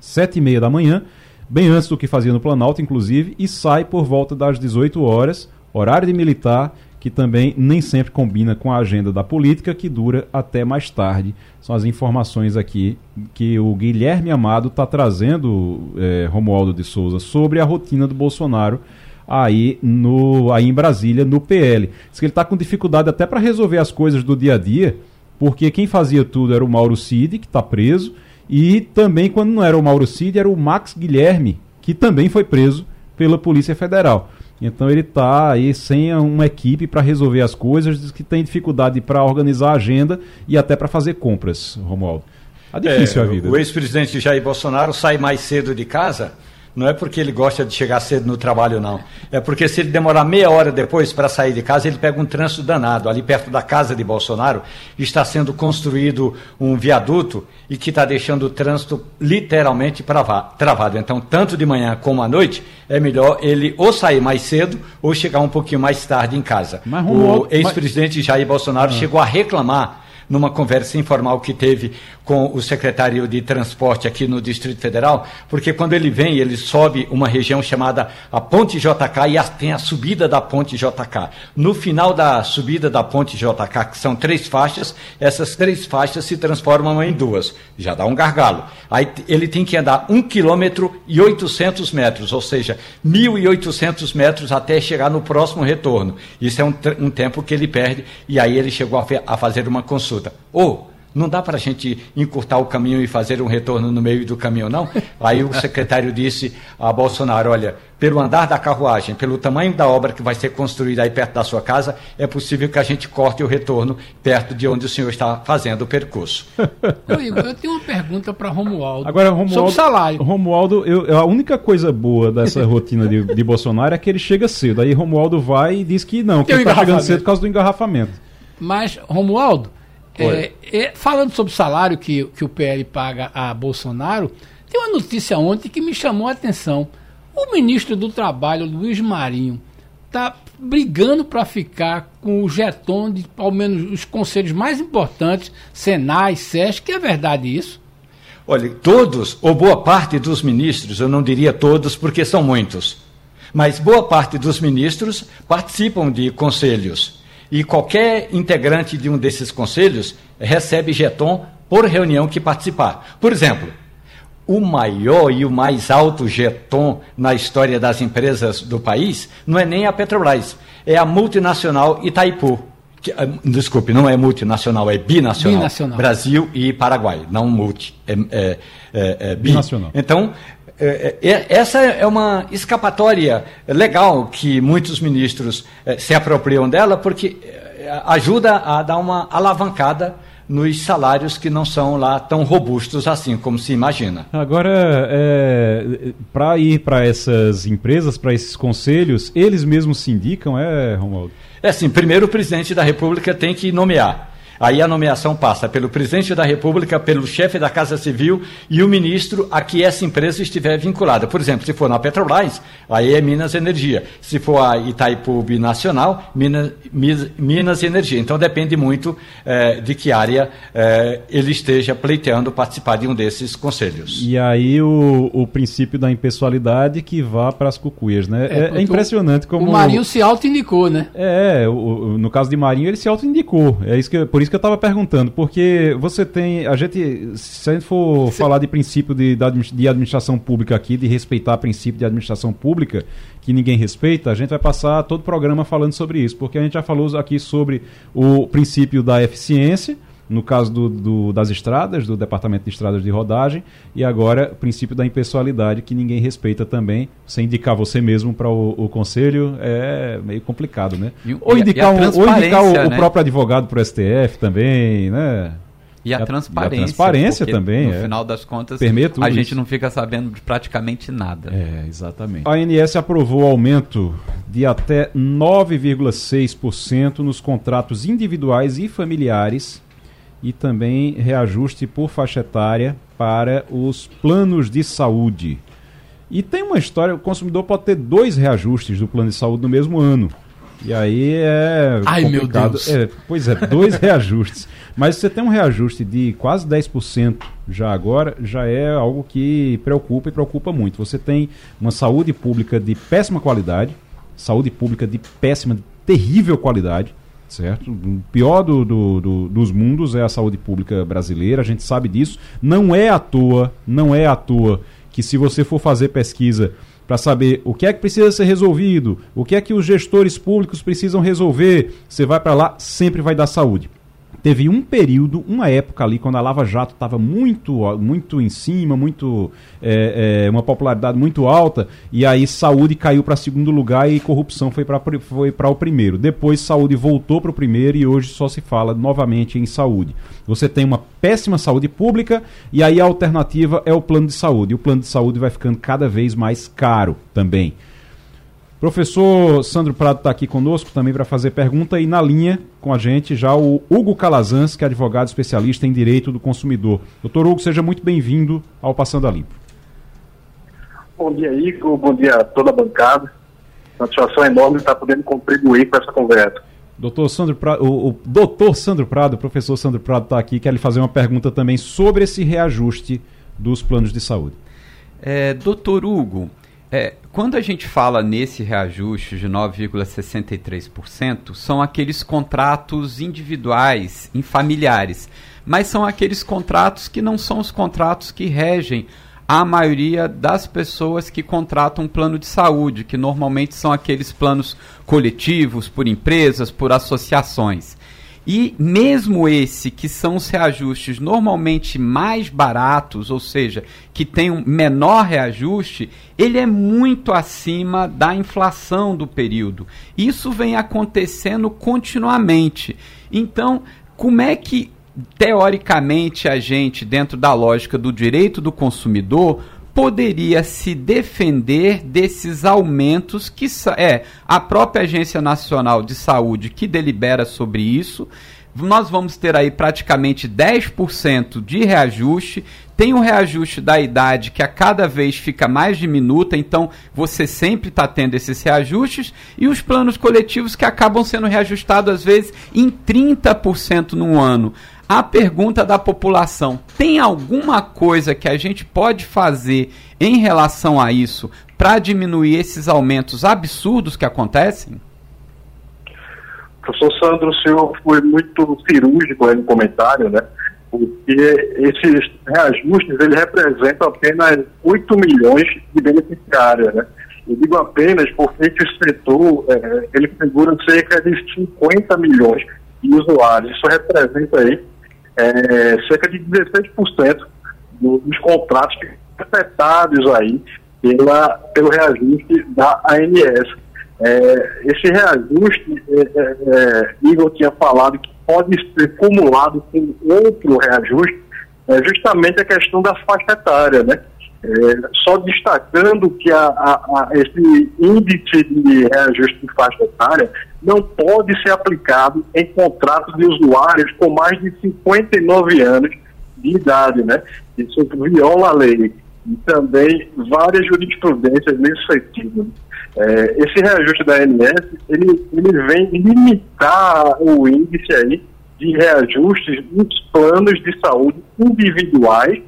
sete e meia da manhã, bem antes do que fazia no Planalto, inclusive, e sai por volta das 18 horas, horário de militar que também nem sempre combina com a agenda da política, que dura até mais tarde. São as informações aqui que o Guilherme Amado está trazendo, é, Romualdo de Souza, sobre a rotina do Bolsonaro aí, no, aí em Brasília, no PL. Diz que ele está com dificuldade até para resolver as coisas do dia a dia, porque quem fazia tudo era o Mauro Cid, que está preso, e também, quando não era o Mauro Cid, era o Max Guilherme, que também foi preso pela Polícia Federal. Então ele está aí sem uma equipe para resolver as coisas, diz que tem dificuldade para organizar a agenda e até para fazer compras, Romualdo. Tá difícil é, a vida. O ex-presidente Jair Bolsonaro sai mais cedo de casa não é porque ele gosta de chegar cedo no trabalho, não. É porque se ele demorar meia hora depois para sair de casa, ele pega um trânsito danado. Ali perto da casa de Bolsonaro está sendo construído um viaduto e que está deixando o trânsito literalmente travado. Então, tanto de manhã como à noite, é melhor ele ou sair mais cedo ou chegar um pouquinho mais tarde em casa. Mas, o ex-presidente Jair Bolsonaro ah. chegou a reclamar numa conversa informal que teve com o secretário de Transporte aqui no Distrito Federal, porque quando ele vem, ele sobe uma região chamada a Ponte JK e tem a subida da Ponte JK. No final da subida da Ponte JK, que são três faixas, essas três faixas se transformam em duas. Já dá um gargalo. Aí ele tem que andar um quilômetro e 800 metros, ou seja, 1.800 metros até chegar no próximo retorno. Isso é um, um tempo que ele perde e aí ele chegou a, a fazer uma consulta. Ou não dá para a gente encurtar o caminho e fazer um retorno no meio do caminho, não? Aí o secretário disse a Bolsonaro: olha, pelo andar da carruagem, pelo tamanho da obra que vai ser construída aí perto da sua casa, é possível que a gente corte o retorno perto de onde o senhor está fazendo o percurso. Eu, eu tenho uma pergunta para Romualdo. Agora, Romualdo, sobre salário. Romualdo, eu, a única coisa boa dessa rotina de, de, Bolsonaro é que ele chega cedo. Aí Romualdo vai e diz que não, que ele está chegando cedo por causa do engarrafamento. Mas, Romualdo, é, é, falando sobre o salário que, que o PL paga a Bolsonaro, tem uma notícia ontem que me chamou a atenção. O ministro do Trabalho, Luiz Marinho, está brigando para ficar com o jeton de, ao menos, os conselhos mais importantes, Senai, SESC, que é verdade isso? Olha, todos, ou boa parte dos ministros, eu não diria todos, porque são muitos, mas boa parte dos ministros participam de conselhos. E qualquer integrante de um desses conselhos recebe jeton por reunião que participar. Por exemplo, o maior e o mais alto jeton na história das empresas do país não é nem a Petrobras, é a multinacional Itaipu. Que, ah, desculpe, não é multinacional, é binacional. binacional. Brasil e Paraguai, não multi, é, é, é, é binacional. Então, essa é uma escapatória legal que muitos ministros se apropriam dela, porque ajuda a dar uma alavancada nos salários que não são lá tão robustos assim como se imagina. Agora, é, para ir para essas empresas, para esses conselhos, eles mesmos se indicam, é, Romualdo? É assim, primeiro o presidente da República tem que nomear. Aí a nomeação passa pelo presidente da República, pelo chefe da Casa Civil e o ministro a que essa empresa estiver vinculada. Por exemplo, se for na Petrobras, aí é Minas Energia. Se for a Itaipu Binacional, Minas, Minas Energia. Então depende muito eh, de que área eh, ele esteja pleiteando participar de um desses conselhos. E aí o, o princípio da impessoalidade que vá para as cucuias, né? É, é, é impressionante como... O Marinho se auto-indicou, né? É, o, no caso de Marinho ele se auto-indicou. É isso que, por isso que eu estava perguntando, porque você tem. A gente, se a gente for falar de princípio de, de administração pública aqui, de respeitar princípio de administração pública, que ninguém respeita, a gente vai passar todo o programa falando sobre isso, porque a gente já falou aqui sobre o princípio da eficiência no caso do, do, das estradas, do Departamento de Estradas de Rodagem, e agora o princípio da impessoalidade, que ninguém respeita também. Você indicar você mesmo para o, o, conselho é meio complicado, né? E, ou indicar, um, ou indicar o, né? o, próprio advogado para o STF também, né? E a, a transparência. E a transparência também. No é. final das contas, a gente isso. não fica sabendo de praticamente nada. É, exatamente. A ANS aprovou o aumento de até 9,6% nos contratos individuais e familiares e também reajuste por faixa etária para os planos de saúde. E tem uma história, o consumidor pode ter dois reajustes do plano de saúde no mesmo ano. E aí é Ai, complicado. meu Deus. É, pois é, dois reajustes. Mas você tem um reajuste de quase 10% já agora, já é algo que preocupa e preocupa muito. Você tem uma saúde pública de péssima qualidade, saúde pública de péssima, de terrível qualidade, certo? O pior do, do, do, dos mundos é a saúde pública brasileira, a gente sabe disso. Não é à toa, não é à toa que se você for fazer pesquisa para saber o que é que precisa ser resolvido, o que é que os gestores públicos precisam resolver, você vai para lá, sempre vai dar saúde. Teve um período, uma época ali, quando a Lava Jato estava muito, muito em cima, muito é, é, uma popularidade muito alta, e aí saúde caiu para segundo lugar e corrupção foi para foi o primeiro. Depois saúde voltou para o primeiro e hoje só se fala novamente em saúde. Você tem uma péssima saúde pública e aí a alternativa é o plano de saúde. E o plano de saúde vai ficando cada vez mais caro também. Professor Sandro Prado está aqui conosco também para fazer pergunta e na linha com a gente já o Hugo Calazans, que é advogado especialista em direito do consumidor. Doutor Hugo, seja muito bem-vindo ao Passando a Limpo. Bom dia, Igor. Bom dia a toda a bancada. Satisfação enorme estar podendo contribuir com essa conversa. Doutor Sandro Prado, o, o doutor Sandro Prado, o professor Sandro Prado está aqui, quer lhe fazer uma pergunta também sobre esse reajuste dos planos de saúde. É, doutor Hugo, é, quando a gente fala nesse reajuste de 9,63%, são aqueles contratos individuais, em familiares, mas são aqueles contratos que não são os contratos que regem a maioria das pessoas que contratam um plano de saúde, que normalmente são aqueles planos coletivos, por empresas, por associações. E mesmo esse, que são os reajustes normalmente mais baratos, ou seja, que tem um menor reajuste, ele é muito acima da inflação do período. Isso vem acontecendo continuamente. Então, como é que, teoricamente, a gente, dentro da lógica do direito do consumidor, poderia se defender desses aumentos que é a própria Agência Nacional de Saúde que delibera sobre isso. Nós vamos ter aí praticamente 10% de reajuste. Tem o um reajuste da idade que a cada vez fica mais diminuta, então você sempre está tendo esses reajustes. E os planos coletivos que acabam sendo reajustados às vezes em 30% no ano a pergunta da população: tem alguma coisa que a gente pode fazer em relação a isso para diminuir esses aumentos absurdos que acontecem? Professor Sandro, o senhor foi muito cirúrgico aí no comentário, né? Porque esses reajustes ele representam apenas 8 milhões de beneficiários, né? Eu digo apenas porque esse setor é, ele figura cerca de 50 milhões de usuários. Isso representa aí é, cerca de 16% dos contratos afetados aí pela, pelo reajuste da ANS. É, esse reajuste, é, é, é, Igor tinha falado que pode ser acumulado com outro reajuste, é justamente a questão da faixa etária, né? É, só destacando que a, a, a, esse índice de reajuste de faixa etária não pode ser aplicado em contratos de usuários com mais de 59 anos de idade, né? Isso viola a lei. E também várias jurisprudências nesse sentido. É, esse reajuste da ANS, ele, ele vem limitar o índice aí de reajustes nos planos de saúde individuais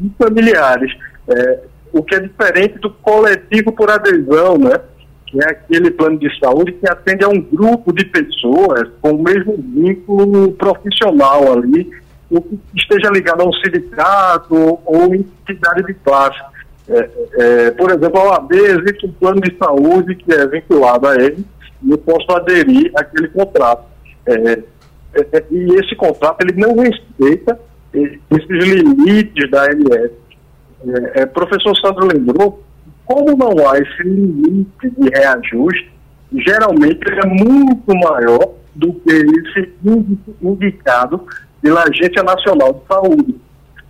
e familiares é, o que é diferente do coletivo por adesão, né? Que é aquele plano de saúde que atende a um grupo de pessoas com o mesmo vínculo profissional ali, ou que esteja ligado a um sindicato ou entidade de classe. É, é, por exemplo, a OAB existe um plano de saúde que é vinculado a ele e eu posso aderir àquele contrato. É, é, é e esse contrato ele não respeita esses limites da ANS. É, é, professor Sandro lembrou, como não há esse limite de reajuste, geralmente ele é muito maior do que esse indicado pela Agência Nacional de Saúde,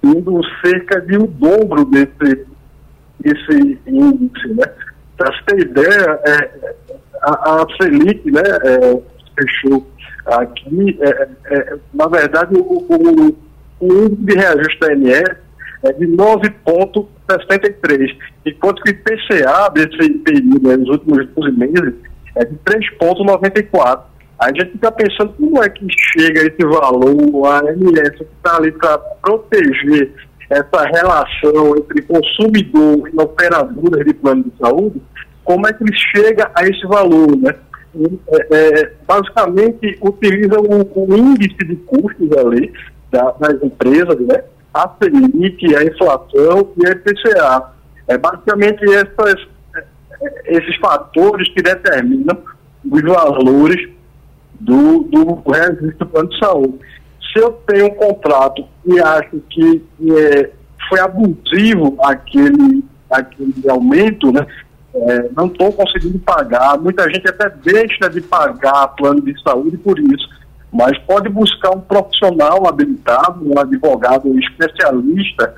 sendo cerca de o dobro desse, desse índice. Né? Para você ter ideia, é, a, a Selic né, é, fechou aqui, é, é, na verdade, o, o, o índice de reajuste da ANS é de 9,63, enquanto que o IPCA desse período, nos últimos 12 meses, é de 3,94. A gente fica pensando como é que chega esse valor, a ANS que está ali para proteger essa relação entre consumidor e operadoras de plano de saúde, como é que ele chega a esse valor, né? É, é, basicamente utiliza o, o, índice de custos ali da, das empresas, né? A Selic, a inflação e a IPCA. É basicamente essas, esses fatores que determinam os valores do, do reajuste do plano de saúde. se eu tenho um contrato e acho que é, foi abusivo aquele, aquele aumento, né? É, não estou conseguindo pagar. Muita gente até deixa de pagar plano de saúde por isso. Mas pode buscar um profissional habilitado, um advogado especialista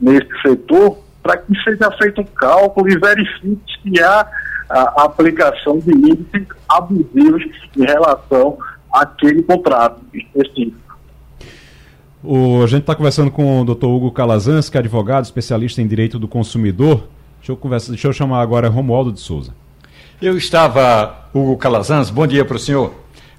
nesse setor, para que seja feito um cálculo e verifique se há a aplicação de índices abusivos em relação àquele contrato específico. O, a gente está conversando com o Dr. Hugo Calazans, que é advogado, especialista em direito do consumidor. Deixa eu, conversa, deixa eu chamar agora Romualdo de Souza. Eu estava, Hugo Calazans, bom dia para o senhor,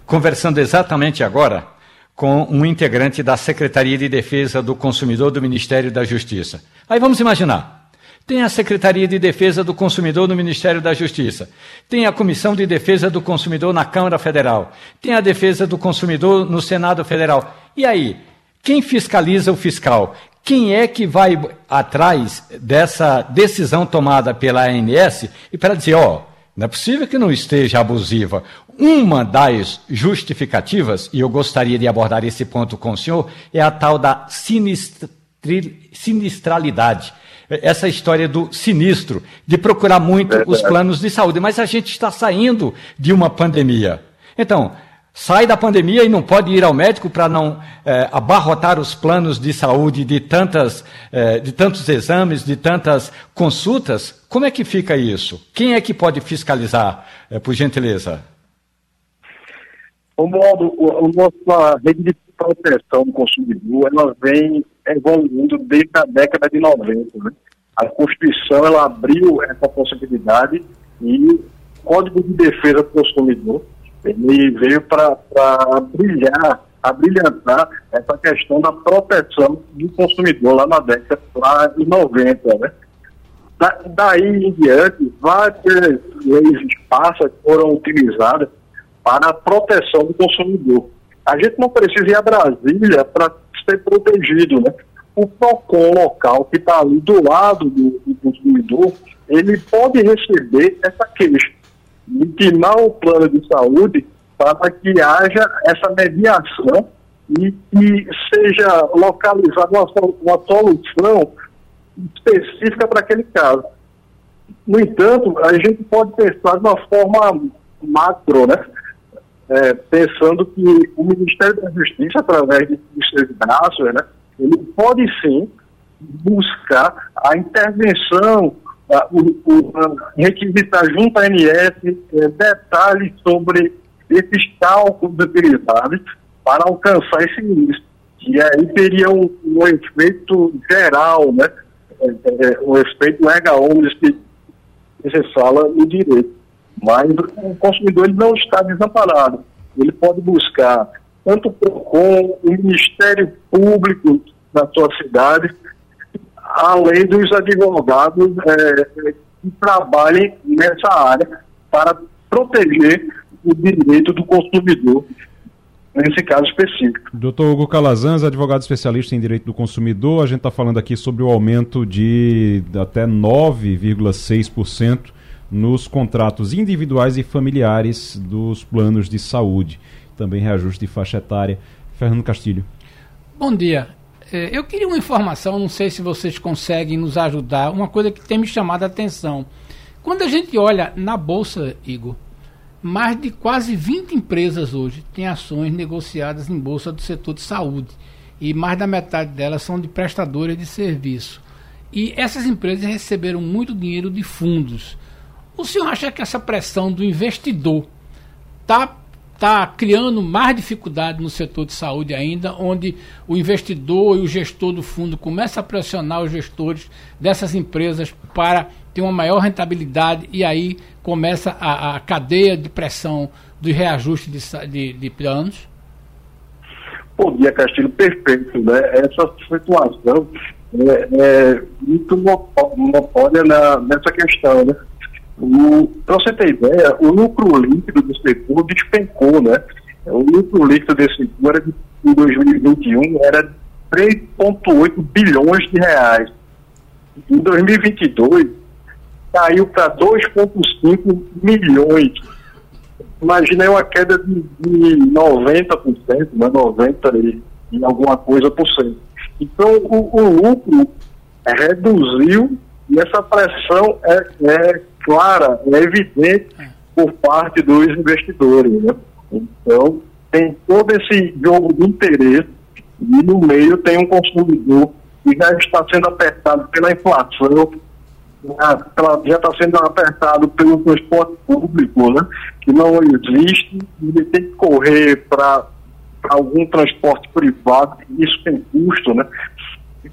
conversando exatamente agora com um integrante da Secretaria de Defesa do Consumidor do Ministério da Justiça. Aí vamos imaginar. Tem a Secretaria de Defesa do Consumidor no Ministério da Justiça. Tem a Comissão de Defesa do Consumidor na Câmara Federal. Tem a Defesa do Consumidor no Senado Federal. E aí, quem fiscaliza o fiscal? Quem é que vai atrás dessa decisão tomada pela ANS e para dizer, ó, não é possível que não esteja abusiva. Uma das justificativas, e eu gostaria de abordar esse ponto com o senhor, é a tal da sinistralidade essa história do sinistro, de procurar muito os planos de saúde. Mas a gente está saindo de uma pandemia. Então, sai da pandemia e não pode ir ao médico para não é, abarrotar os planos de saúde de, tantas, é, de tantos exames, de tantas consultas. Como é que fica isso? Quem é que pode fiscalizar, é, por gentileza? O modo, a nossa rede de proteção do consumidor, ela vem evoluindo desde a década de 90. Né? A Constituição ela abriu essa possibilidade e o Código de Defesa do Consumidor ele veio para brilhar, abrilhantar essa questão da proteção do consumidor lá na década de 90. Né? Da, daí em diante, várias leis esparsas foram utilizadas para a proteção do consumidor. A gente não precisa ir a Brasília para ser protegido, né? O PROCON local que está ali do lado do, do, consumidor, ele pode receber essa queixa, intimar o plano de saúde para que haja essa mediação e que seja localizada uma, uma solução específica para aquele caso. No entanto, a gente pode pensar de uma forma macro, né? é, pensando que o Ministério da Justiça, através de, seus braços, né, ele pode sim buscar a intervenção, a, o, o, requisitar junto à ANS é, detalhes sobre esses cálculos utilizados para alcançar esse início. E aí teria um, um efeito geral, né? É, um efeito legal, que você fala no direito. Mas o consumidor ele não está desamparado. Ele pode buscar tanto o PROCON, o Ministério Público da sua cidade, além dos advogados é, que trabalhem nessa área para proteger o direito do consumidor nesse caso específico. Doutor Hugo Calazans, advogado especialista em direito do consumidor, a gente está falando aqui sobre o aumento de até 9,6% nos contratos individuais e familiares dos planos de saúde. Também reajuste de faixa etária. Fernando Castilho. Bom dia. É, eu queria uma informação, não sei se vocês conseguem nos ajudar, uma coisa que tem me chamado a atenção. Quando a gente olha na Bolsa, Igor, mais de quase 20 empresas hoje têm ações negociadas em Bolsa do setor de saúde. E mais da metade delas são de prestadores de serviço. E essas empresas receberam muito dinheiro de fundos. O senhor acha que essa pressão do investidor está tá criando mais dificuldade no setor de saúde ainda, onde o investidor e o gestor do fundo começa a pressionar os gestores dessas empresas para ter uma maior rentabilidade e aí começa a, a cadeia de pressão do reajuste de, de, de planos? Bom dia, Castilho. Perfeito. Né? Essa situação é, é muito notória na, nessa questão. Né? Para você ter ideia, o lucro líquido do setor despencou, né? O lucro líquido desse setor era de, em 2021 era 3,8 bilhões de reais. Em 2022, caiu para 2,5 milhões. Imagina uma queda de, de 90%, né? 90 em alguma coisa por cento. Então, o, o lucro reduziu e essa pressão é, é clara, é evidente por parte dos investidores. Né? Então, tem todo esse jogo de interesse e no meio tem um consumidor que já está sendo apertado pela inflação, já está sendo apertado pelo transporte público, né? que não existe, ele tem que correr para algum transporte privado, isso tem custo, né?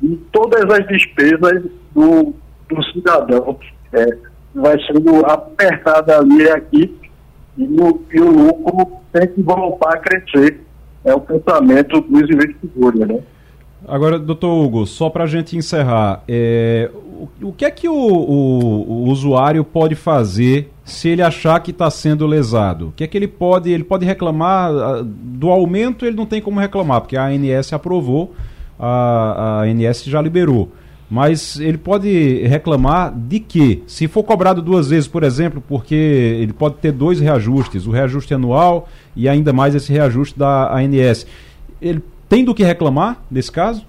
E todas as despesas do, do cidadão é, vai sendo apertada ali e aqui, e o, e o lucro tem que voltar a crescer. É o pensamento dos investidores, né? Agora, doutor Hugo, só para a gente encerrar, é, o, o, que é que o, o, o, usuário pode fazer se ele achar que está sendo lesado? O que é que ele pode, ele pode reclamar ah, do aumento? Ele não tem como reclamar, porque a ANS aprovou, a, a ANS já liberou. Mas ele pode reclamar de que, se for cobrado duas vezes, por exemplo, porque ele pode ter dois reajustes, o reajuste anual e ainda mais esse reajuste da ANS. Ele tem do que reclamar nesse caso?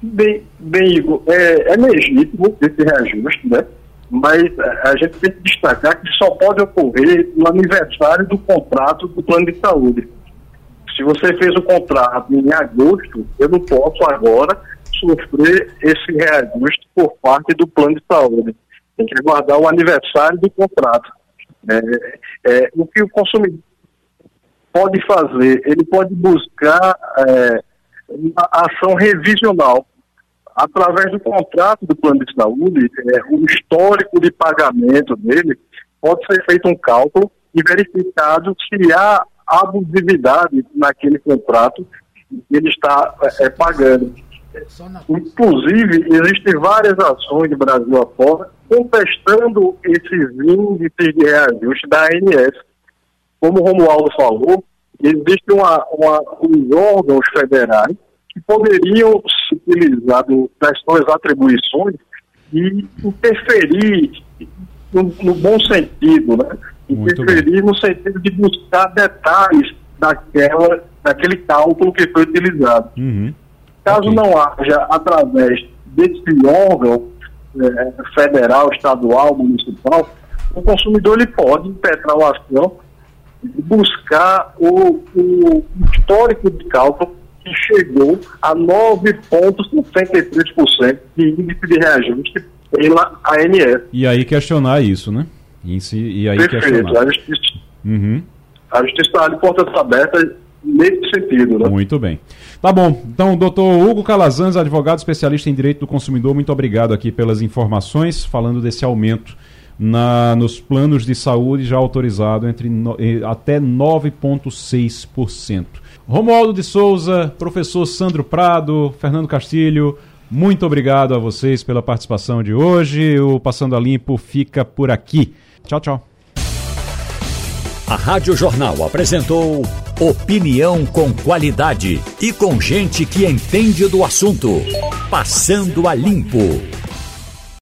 Bem, bem Igor, é, é legítimo esse reajuste, né? Mas a gente tem que destacar que só pode ocorrer no aniversário do contrato do plano de saúde. Se você fez o contrato em agosto, eu não posso agora sofrer esse reajuste por parte do plano de saúde. Tem que aguardar o aniversário do contrato. É, é, o que o consumidor pode fazer? Ele pode buscar é, uma ação revisional. Através do contrato do plano de saúde, é, o histórico de pagamento dele pode ser feito um cálculo e verificado se há abusividade naquele contrato que ele está é, pagando. Inclusive, existem várias ações de Brasil afora contestando esses índices de reajuste da ANS. Como o Romualdo falou, existem uma, uma, os órgãos federais que poderiam se utilizar do, das suas atribuições e interferir no, no bom sentido, né? interferir no sentido de buscar detalhes daquela, daquele cálculo que foi utilizado. Uhum. Caso okay. não haja, através desse órgão é, federal, estadual, municipal, o consumidor ele pode impetrar uma ação buscar o, o histórico de cálculo que chegou a 9,63% de índice de reajuste pela ANS. E aí questionar isso, né? E, e aí Perfeito. questionar. A justiça, uhum. a justiça está de portas abertas nesse sentido. Né? Muito bem. Tá bom. Então, doutor Hugo Calazans, advogado especialista em direito do consumidor, muito obrigado aqui pelas informações, falando desse aumento na, nos planos de saúde já autorizado entre no, até 9,6%. Romualdo de Souza, professor Sandro Prado, Fernando Castilho, muito obrigado a vocês pela participação de hoje. O Passando a Limpo fica por aqui. Tchau, tchau. A Rádio Jornal apresentou opinião com qualidade e com gente que entende do assunto. Passando a Limpo.